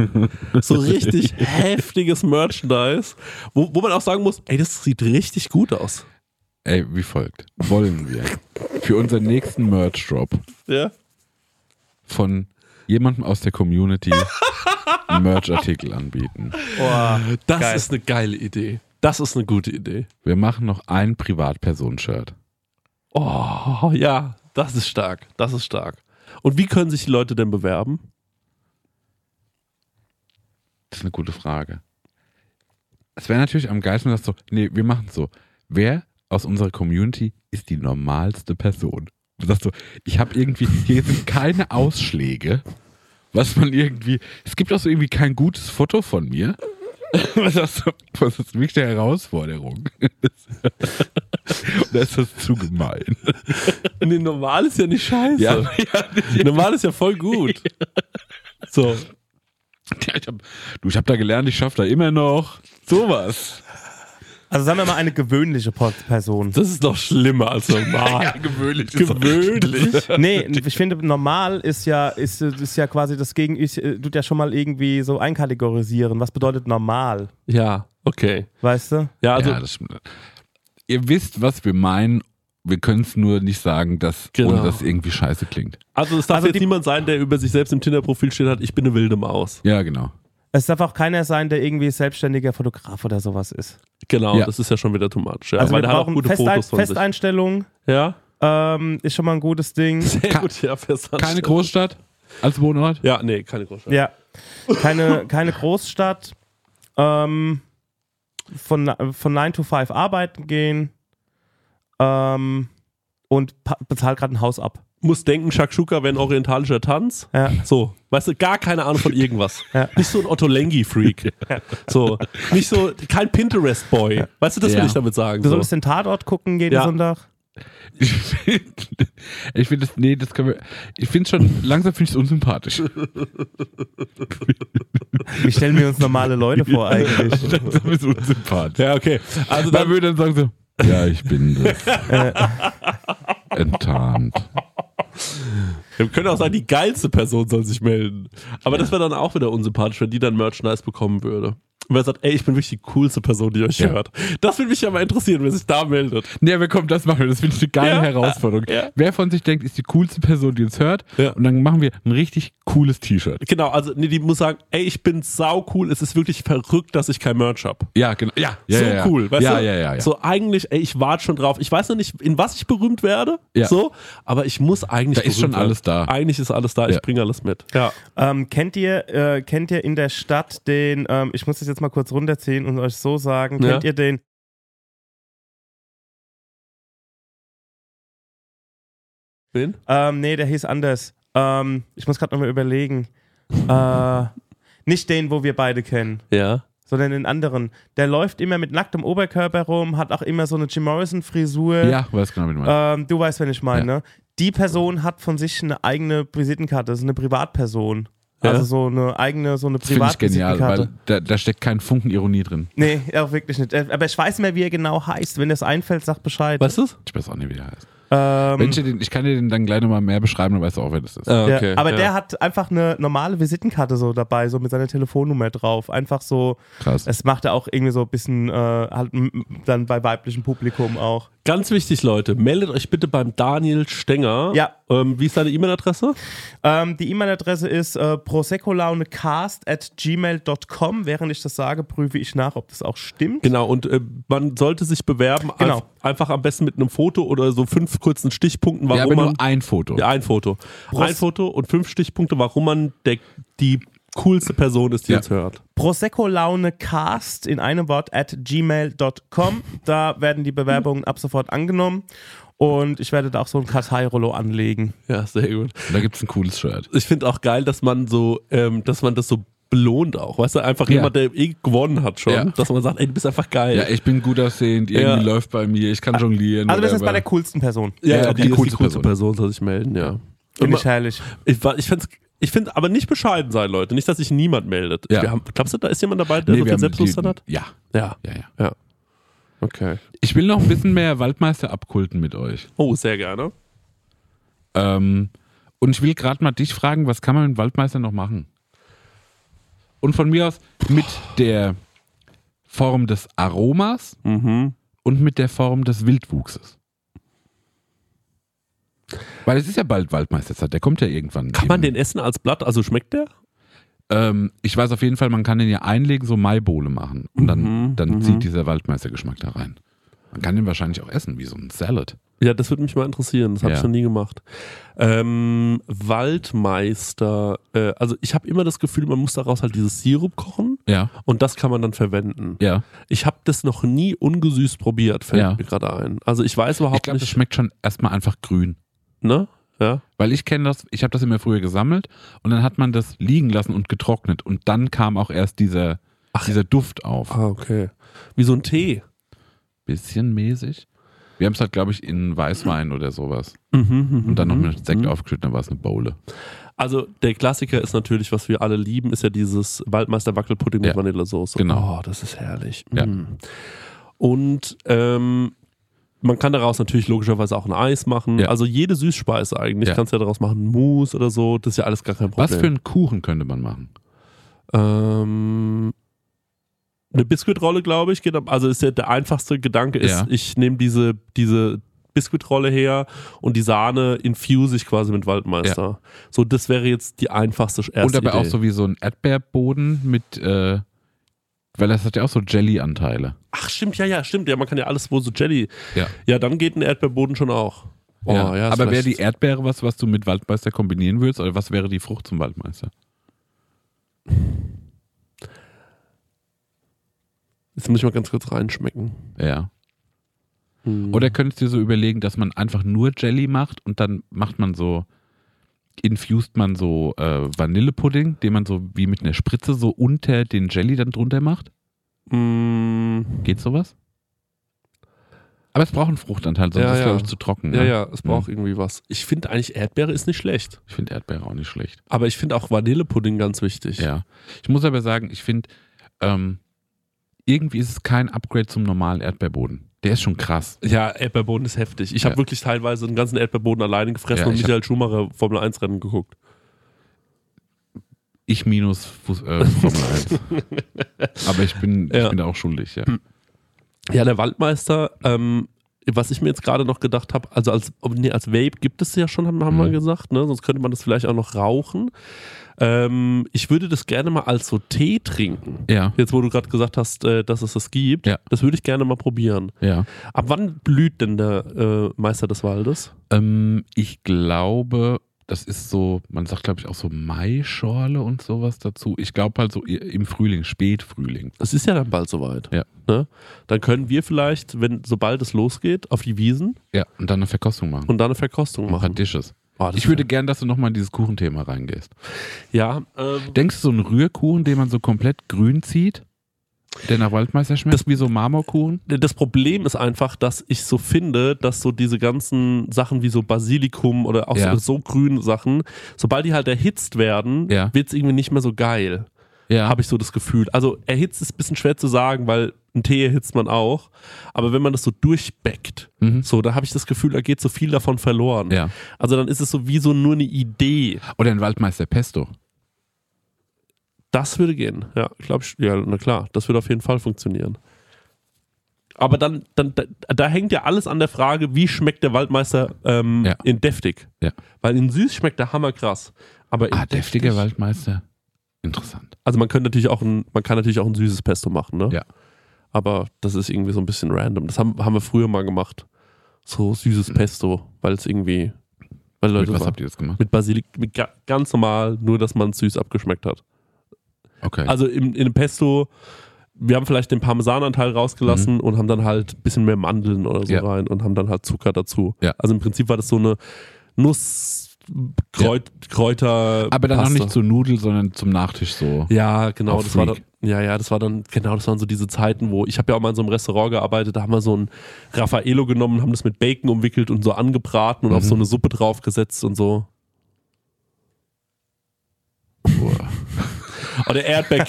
So richtig *laughs* heftiges Merchandise, wo, wo man auch sagen muss, ey, das sieht richtig gut aus. Ey, wie folgt. Wollen wir für unseren nächsten Merch-Drop Ja? von jemandem aus der Community einen Merch-Artikel anbieten. Boah, Das Geil. ist eine geile Idee. Das ist eine gute Idee. Wir machen noch ein Privatperson-Shirt. Oh, ja, das ist stark. Das ist stark. Und wie können sich die Leute denn bewerben? Das ist eine gute Frage. Es wäre natürlich am geilsten, dass so, nee, wir machen es so. Wer aus unserer Community ist die normalste Person? Du sagst so, ich habe irgendwie, hier sind keine Ausschläge, was man irgendwie, es gibt auch so irgendwie kein gutes Foto von mir. *laughs* Was ist, was ist wirklich eine Herausforderung? Oder ist das zu gemein? Nee, normal ist ja nicht scheiße. Ja, ja, Normal ist ja voll gut. *laughs* So. ja ich hab, du, ich habe da gelernt, ich schaffe da immer noch sowas. Also sagen wir mal eine gewöhnliche Person. Das ist doch schlimmer als normal. *laughs* gewöhnlich. Gewöhnlich. Nee, ich finde, normal ist ja, ist, ist ja quasi das Gegen, ich, äh, tut ja schon mal irgendwie so einkategorisieren. Was bedeutet normal? Ja, okay. Weißt du? Ja, also ja, das stimmt. Ihr wisst, was wir meinen. Wir können es nur nicht sagen, dass, Genau. ohne dass es irgendwie scheiße klingt. Also es darf Also jetzt niemand sein, der über sich selbst im Tinder-Profil steht hat, ich bin eine wilde Maus. Ja, genau. Es darf auch keiner sein, der irgendwie selbstständiger Fotograf oder sowas ist. Genau, Ja. das ist ja schon wieder too much. Ja, also weil wir brauchen gute Festein Fotos von sich. Festeinstellung, Ja, ähm, ist schon mal ein gutes Ding. *laughs* sehr Ka- gut, ja. Keine Großstadt als Wohnort? Ja, nee, keine Großstadt. Ja. *laughs* Keine, keine Großstadt. Ähm, von, von 9 to 5 arbeiten gehen. Ähm, und bezahlt gerade ein Haus ab. Muss denken, Shakshuka wäre ein orientalischer Tanz. Ja. So, weißt du, gar keine Ahnung von irgendwas. *laughs* Ja. Nicht so ein Otto Lengi-Freak. *laughs* So, nicht so, kein Pinterest-Boy. Weißt du, das will Ja. ich damit sagen. Du So. solltest den Tatort gucken jeden Ja. Sonntag. Ich finde, ich find das, nee, das können wir, ich finde schon, langsam finde ich es unsympathisch. Wie stellen wir uns normale Leute vor eigentlich? *laughs* langsam ist es unsympathisch. Ja, okay. Also Dann dann, würde dann sagen so, ja, ich bin das. Enttarnt. Wir können auch sagen, die geilste Person soll sich melden. Aber das wäre dann auch wieder unsympathisch, wenn die dann Merchandise bekommen würde. Und wer sagt, ey, ich bin wirklich die coolste Person, die euch Ja. hört. Das würde mich ja mal interessieren, wer sich da meldet. Nee, aber komm, das machen wir. Das finde ich eine geile Ja. Herausforderung. Ja. Wer von sich denkt, ist die coolste Person, die uns hört. Ja. Und dann machen wir ein richtig cooles T-Shirt. Genau, also nee, die muss sagen, ey, ich bin sau cool, es ist wirklich verrückt, dass ich kein Merch habe. Ja, genau. Ja, ja, so ja, ja. cool, weißt ja, du? Ja, ja, ja. So eigentlich, ey, ich warte schon drauf. Ich weiß noch nicht, in was ich berühmt werde, Ja. so, aber ich muss eigentlich Da ist schon alles werden. da. Eigentlich ist alles da, ich bringe alles mit. Ja. Ähm, kennt ihr, äh, kennt ihr in der Stadt den, ähm, ich muss das jetzt mal kurz runterziehen und euch so sagen, Ja. kennt ihr den Wen? Ähm, nee, der hieß anders. Ähm, ich muss gerade nochmal überlegen. Äh, nicht den, wo wir beide kennen, Ja. sondern den anderen. Der läuft immer mit nacktem Oberkörper rum, hat auch immer so eine Jim Morrison-Frisur. ja, weiß genau, wie du meinst. Ähm, du weißt, wen ich meine. Ja. ne? Die Person hat von sich eine eigene Visitenkarte, das ist eine Privatperson. Ja. Also so eine eigene, so eine Das finde ich genial, weil da, da steckt kein Funken Ironie drin. Nee, auch wirklich nicht. Aber ich weiß nicht mehr, wie er genau heißt. Wenn das einfällt, sag Bescheid. Weißt du es? Ich weiß auch nicht, wie der heißt. Ähm, Wenn ich, den, ich kann dir den dann gleich nochmal mehr beschreiben, dann weißt du auch, wer das ist. Ah, ja, aber der hat einfach eine normale Visitenkarte so dabei, so mit seiner Telefonnummer drauf. Einfach so, Krass. es macht er auch irgendwie so ein bisschen äh, halt dann bei weiblichem Publikum auch. Ganz wichtig, Leute, meldet euch bitte beim Daniel Stenger. Ja. Ähm, wie ist deine E-Mail-Adresse? Ähm, die E-Mail-Adresse ist äh, proseccolaunecast at gmail.com. Während ich das sage, prüfe ich nach, ob das auch stimmt. Genau, und äh, man sollte sich bewerben, Genau. einf- einfach am besten mit einem Foto oder so fünf kurzen Stichpunkten, ja, warum aber man. nur ein Foto. ja, ein Foto. Prost. Ein Foto und fünf Stichpunkte, warum man der, die coolste Person ist, die Ja. uns hört. Prosecco-Laune-Cast in einem Wort at gmail.com. Da werden die Bewerbungen ab sofort angenommen. Und ich werde da auch so ein Karteirollo anlegen. Ja, sehr gut. Und da gibt es ein cooles Shirt. Ich finde auch geil, dass man so, ähm, dass man das so belohnt auch. Weißt du, einfach Ja. jemand, der eh gewonnen hat schon, Ja. dass man sagt, ey, du bist einfach geil. Ja, ich bin gut aussehend, irgendwie Ja. läuft bei mir, ich kann jonglieren. Also wir sind jetzt bei der coolsten Person. ja, Ja, okay, die, coolste die coolste Person. Person, soll sich melden, ja. Finde ich herrlich. Ich, war- ich finde ich find aber nicht bescheiden sein, Leute. Nicht, dass sich niemand meldet. Ja. Wir haben, glaubst du, da ist jemand dabei, der Nee, so viel Selbstbewusstsein die- hat? Ja, Ja. ja, ja. Ja. Okay. Ich will noch ein bisschen mehr Waldmeister abkulten mit euch. Oh, sehr gerne. Ähm, und ich will gerade mal dich fragen, was kann man mit dem Waldmeister noch machen? Und von mir aus mit der Form des Aromas Mhm. und mit der Form des Wildwuchses. Weil es ist ja bald Waldmeisterzeit, der kommt ja irgendwann. Kann man im- den essen als Blatt? Also schmeckt der? Ähm, ich weiß auf jeden Fall, man kann den ja einlegen, so Maibohle machen. Und dann, Mhm, dann mhm. zieht dieser Waldmeistergeschmack da rein. Man kann den wahrscheinlich auch essen, wie so ein Salad. Ja, das würde mich mal interessieren. Das habe ich Ja. noch nie gemacht. Ähm, Waldmeister. Äh, also ich habe immer das Gefühl, man muss daraus halt dieses Sirup kochen Ja, und das kann man dann verwenden. ja. Ich habe das noch nie ungesüßt probiert, fällt Ja. mir gerade ein. Also ich weiß überhaupt Ich glaube, das nicht. schmeckt schon erstmal einfach grün. Ne? Ja. Weil ich kenne das, ich habe das immer früher gesammelt und dann hat man das liegen lassen und getrocknet und dann kam auch erst dieser, dieser Duft auf. Ah, okay. Wie so ein Tee. Bisschen mäßig. Wir haben es halt, glaube ich, in Weißwein oder sowas. Mhm, Und dann noch mhm, mit Sekt mhm. aufgeschüttet, dann war es eine Bowle. Also der Klassiker ist natürlich, was wir alle lieben, ist ja dieses Waldmeister Wackelpudding mit Ja. Vanillesoße. Genau. Oh, das ist herrlich. Ja. Und ähm, man kann daraus natürlich logischerweise auch ein Eis machen. Ja. Also jede Süßspeise eigentlich Ja. kannst du ja daraus machen. Mousse oder so, das ist ja alles gar kein Problem. Was für einen Kuchen könnte man machen? Ähm, eine Biskuitrolle, glaube ich. Also ist ja der einfachste Gedanke ist, Ja. ich nehme diese, diese Biskuitrolle her und die Sahne infuse ich quasi mit Waldmeister. So, das wäre jetzt die einfachste erste und aber Idee. auch so wie so ein Erdbeerboden mit, äh, weil das hat ja auch so Jelly-Anteile. Ach, stimmt, ja, ja, stimmt. Ja, man kann ja alles, wo so Jelly. Ja. Ja, dann geht ein Erdbeerboden schon auch. Oh, ja. ja, aber wäre die Erdbeere was, was du mit Waldmeister kombinieren würdest? Oder was wäre die Frucht zum Waldmeister? Jetzt muss ich mal ganz kurz reinschmecken. Ja. Hm. Oder könntest du dir so überlegen, dass man einfach nur Jelly macht und dann macht man so, infused man so äh, Vanillepudding, den man so wie mit einer Spritze so unter den Jelly dann drunter macht? Mm, Geht sowas? Aber es braucht einen Fruchtanteil, sonst Ja, ist es, ja. glaube ich, zu trocken. ja, ne? ja, es braucht irgendwie was. Ich finde eigentlich Erdbeere ist nicht schlecht. Ich finde Erdbeere auch nicht schlecht. Aber ich finde auch Vanillepudding ganz wichtig. Ja. Ich muss aber sagen, ich finde, ähm, irgendwie ist es kein Upgrade zum normalen Erdbeerboden. Der ist schon krass. Ja, Erdbeerboden ist heftig. Ich Ja. habe wirklich teilweise einen ganzen Erdbeerboden alleine gefressen Ja, und ich Michael Schumacher Formel 1 Rennen geguckt. Ich minus Fuß, äh, Formel 1. *laughs* Aber ich bin, ich Ja. bin da auch schuldig, ja. Ja, der Waldmeister, ähm, was ich mir jetzt gerade noch gedacht habe, also als, nee, als Vape gibt es ja schon, haben, haben wir Mhm. gesagt, ne? sonst könnte man das vielleicht auch noch rauchen. Ähm, ich würde das gerne mal als so Tee trinken. Ja, Jetzt, wo du gerade gesagt hast, äh, dass es das gibt, Ja. das würde ich gerne mal probieren. ja. Ab wann blüht denn der äh, Meister des Waldes? Ähm, ich glaube, das ist so, man sagt, glaube ich, auch so Maischorle und sowas dazu. Ich glaube halt so im Frühling, Spätfrühling. Es ist ja dann bald soweit. Ja. Ne? Dann können wir vielleicht, wenn sobald es losgeht, auf die Wiesen Ja, und dann eine Verkostung machen. und da eine Verkostung ein paar machen. Dishes. Oh, Ich würde gern, dass du nochmal in dieses Kuchenthema reingehst. ja, ähm, Denkst du, so ein Rührkuchen, den man so komplett grün zieht? Der nach Waldmeister schmeckt Das- wie so Marmorkuchen. Das Problem ist einfach, dass ich so finde, dass so diese ganzen Sachen wie so Basilikum oder auch Ja. so, so grüne Sachen, sobald die halt erhitzt werden, Ja. wird es irgendwie nicht mehr so geil. Ja. Habe ich so das Gefühl. Also erhitzt ist ein bisschen schwer zu sagen, weil erhitzt man auch. Aber wenn man das so durchbeckt, Mhm. so, da habe ich das Gefühl, da geht so viel davon verloren. Ja. Also dann ist es so wie so nur eine Idee. Oder ein Waldmeister Pesto. Das würde gehen. Ja, glaube ich. Ja, na klar, das würde auf jeden Fall funktionieren. Aber dann, dann da, da hängt ja alles an der Frage, wie schmeckt der Waldmeister ähm, Ja. in deftig? Ja. Weil in süß schmeckt der Hammer krass. Aber Ah, deftiger deftig- Waldmeister. Interessant. Also man könnte natürlich auch ein, man kann natürlich auch ein süßes Pesto machen, ne? Ja. Aber das ist irgendwie so ein bisschen random. Das haben, haben wir früher mal gemacht. So süßes Pesto, weil es irgendwie, weil Leute Mit was habt ihr das gemacht? mit Basilik, mit ga, ganz normal, nur dass man es süß abgeschmeckt hat. Okay. Also im, in dem Pesto, wir haben vielleicht den Parmesananteil rausgelassen und haben dann halt ein bisschen mehr Mandeln oder so Mhm. Ja. rein und haben dann halt Zucker dazu. Ja. Also im Prinzip war das so eine Nuss, Kräut, Kräuter. Aber dann auch Paste. nicht zur Nudel, sondern zum Nachtisch so. Ja, genau. Das war dann, ja, ja, das war dann, genau, das waren so diese Zeiten, wo ich habe ja auch mal in so einem Restaurant gearbeitet, da haben wir so ein Raffaello genommen, haben das mit Bacon umwickelt und so angebraten und Mhm. auf so eine Suppe draufgesetzt und so. Oder Erdbeer.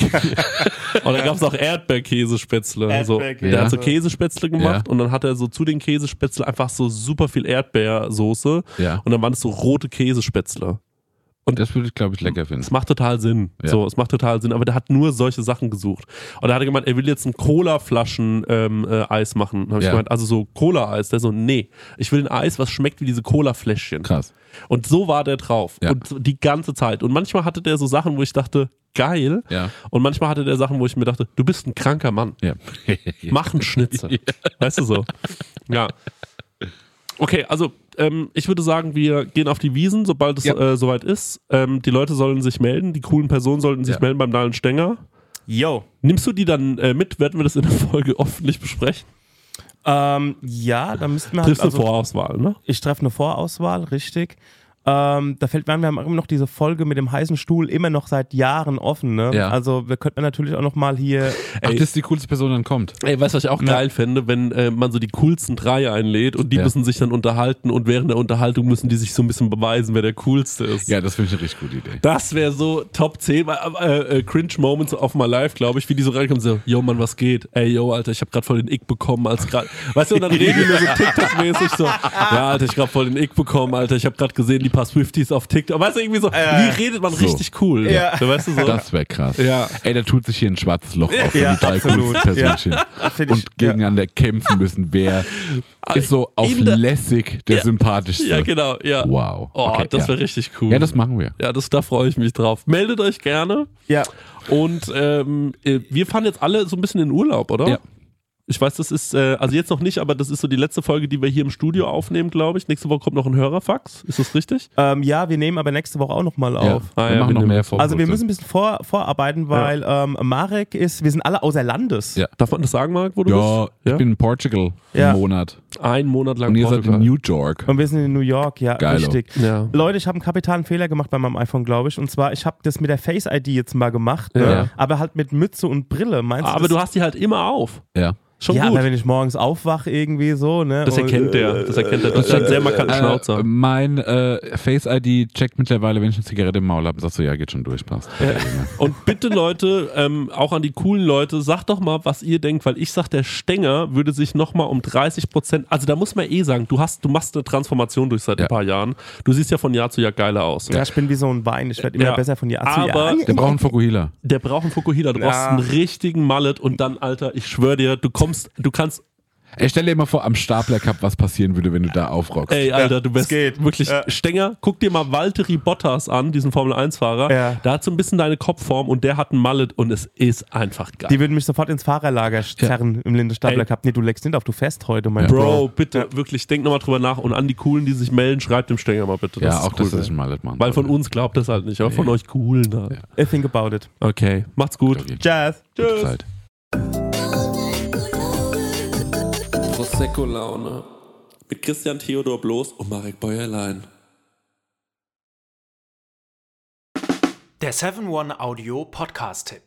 *laughs* Oder gab es auch Erdbeerkäsespätzle. So. Erdbeerkäse. Der hat so Käsespätzle gemacht Ja. und dann hat er so zu den Käsespätzle einfach so super viel Erdbeersoße Ja. und dann waren es so rote Käsespätzle. Und das würde ich, glaube ich, lecker finden. Es macht total Sinn. Ja. So, es macht total Sinn. Aber der hat nur solche Sachen gesucht. Und da hat er gemeint, er will jetzt ein Cola-Flaschen-Eis machen. Dann habe ich Ja. gemeint, also so Cola-Eis. Der so, nee, ich will ein Eis, was schmeckt wie diese Cola-Fläschchen. Krass. Und so war der drauf. Ja. Und die ganze Zeit. Und manchmal hatte der so Sachen, wo ich dachte, geil. Ja. Und manchmal hatte der Sachen, wo ich mir dachte, du bist ein kranker Mann. Ja. *laughs* Mach einen Schnitzel. Weißt du so? Ja. Okay, also ähm, ich würde sagen, wir gehen auf die Wiesen, sobald es Ja. äh, soweit ist. Ähm, die Leute sollen sich melden, die coolen Personen sollten sich Ja. melden beim Dahlen Stenger. Yo. Nimmst du die dann äh, mit? Werden wir das in der Folge *laughs* öffentlich besprechen? Ähm, ja, da müssten wir halt, Triffst also, Vorauswahl, ne? ich treffe eine Vorauswahl, richtig. Ähm, da fällt mir an, wir haben immer noch diese Folge mit dem heißen Stuhl immer noch seit Jahren offen. Ne? Ja. Also wir könnten natürlich auch noch mal hier. Ach, das ist die coolste Person, dann kommt. Ey, weißt du, was ich auch Ja. geil fände, wenn äh, man so die coolsten drei einlädt und die Ja. müssen sich dann unterhalten und während der Unterhaltung müssen die sich so ein bisschen beweisen, wer der coolste ist. Ja, das finde ich eine richtig gute Idee. Das wäre so Top 10 äh, äh, Cringe Moments auf my life, glaube ich, wie die so reinkommen, so, yo Mann, was geht? Ey, yo, Alter, ich habe gerade voll den Ick bekommen, als gerade, weißt du, und dann reden die nur so TikTok-mäßig so, ja, Alter, ich habe voll den Ick bekommen, Alter, ich habe gerade gesehen, die paar Swifties auf TikTok, weißt du, irgendwie so, wie redet man so. richtig cool? Ja. So, weißt du so? Das wäre krass. Ja. Ey, da tut sich hier ein schwarzes Loch auf, wenn Ja, die drei coolsten Personchen. Find ich- Und gegeneinander kämpfen müssen, wer ist so auf der- lässig der Ja. sympathischste. ja, genau, ja. Wow. Oh, Okay, das ja. wäre richtig cool. Ja, das machen wir. ja, das, da freue ich mich drauf. Meldet euch gerne. Ja. Und ähm, äh, wir fahren jetzt alle so ein bisschen in Urlaub, oder? Ja. Ich weiß, das ist, äh, also jetzt noch nicht, aber das ist so die letzte Folge, die wir hier im Studio aufnehmen, glaube ich. Nächste Woche kommt noch ein Hörerfax. Ist das richtig? Ähm, ja, wir nehmen aber nächste Woche auch noch mal Ja. auf. Ah, wir ja, machen wir noch mehr vor. Also wir müssen ein bisschen vor, vorarbeiten, weil ähm, Marek ist, wir sind alle außer Landes. Ja. Darf man das sagen, Marc, wo du Ja, bist? ich bin in Portugal Ja. einen Monat. Ein Monat lang Und ihr seid in Portugal. New York. Und wir sind in New York, ja, Geilo. richtig. Ja. Leute, ich habe einen kapitalen Fehler gemacht bei meinem iPhone, glaube ich. Und zwar, ich habe das mit der Face ID jetzt mal gemacht, ne? Ja. aber halt mit Mütze und Brille. Meinst Aber das, du hast die halt immer auf. Ja. Schon ja, gut. aber wenn ich morgens aufwache irgendwie so, ne? Das und, erkennt der. Das erkennt der. Das ist ein sehr markanter Äh, Schnauzer. mein äh, Face ID checkt mittlerweile, wenn ich eine Zigarette im Maul habe, sagst du, ja, geht schon durch, passt. Und bitte Leute, ähm, auch an die coolen Leute, sagt doch mal, was ihr denkt, weil ich sag, der Stenger würde sich nochmal um 30 Prozent, also da muss man eh sagen, du hast, du machst eine Transformation durch seit Ja. ein paar Jahren. Du siehst ja von Jahr zu Jahr geiler aus. Ja, ich bin wie so ein Wein. Ich werde immer Ja. besser von Jahr zu Aber- Jahr. Der braucht einen Fokuhila. Der braucht einen Fukuhila, du Ja. brauchst einen richtigen Mallet und dann, Alter, ich schwöre dir, du kommst, du kannst, Ey, stell dir mal vor, am Stapler Cup, was passieren würde, wenn du da aufrockst. ey, Alter, du bist geht. wirklich Ja. Stenger. Guck dir mal Valtteri Bottas an, diesen Formel-1-Fahrer. Ja. Der hat so ein bisschen deine Kopfform und der hat einen Mallet und es ist einfach geil. Die würden mich sofort ins Fahrerlager zerren im Lindestapler Ey. Cup. Nee, du legst nicht auf, du fährst heute, mein Bro, Bro. bitte, wirklich, denk nochmal drüber nach und an die Coolen, die sich melden, schreibt dem Stenger mal bitte. ja, ist auch cool, das ist ein Mallet, Mann. Weil von uns glaubt das halt nicht, aber von euch Coolen halt. I think about it. Okay, macht's gut. Okay. Jazz. Prosecco-Laune. Mit Christian Theodor Bloß und Marek Bäuerlein. Der 7-One Audio Podcast-Tipp.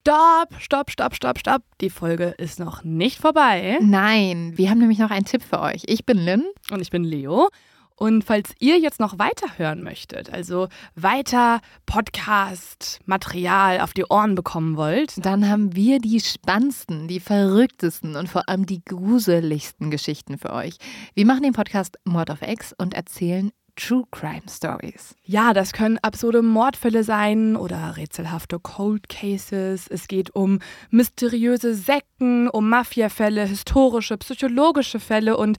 Stopp, stopp, stopp, stopp, stopp. Die Folge ist noch nicht vorbei. Nein, wir haben nämlich noch einen Tipp für euch. Ich bin Lynn. Und ich bin Leo. Und falls ihr jetzt noch weiterhören möchtet, also weiter Podcast-Material auf die Ohren bekommen wollt, Dann haben wir die spannendsten, die verrücktesten und vor allem die gruseligsten Geschichten für euch. Wir machen den Podcast Mord of X und erzählen True Crime Stories. Ja, das können absurde Mordfälle sein oder rätselhafte Cold Cases. Es geht um mysteriöse Sekten, um Mafiafälle, historische, psychologische Fälle und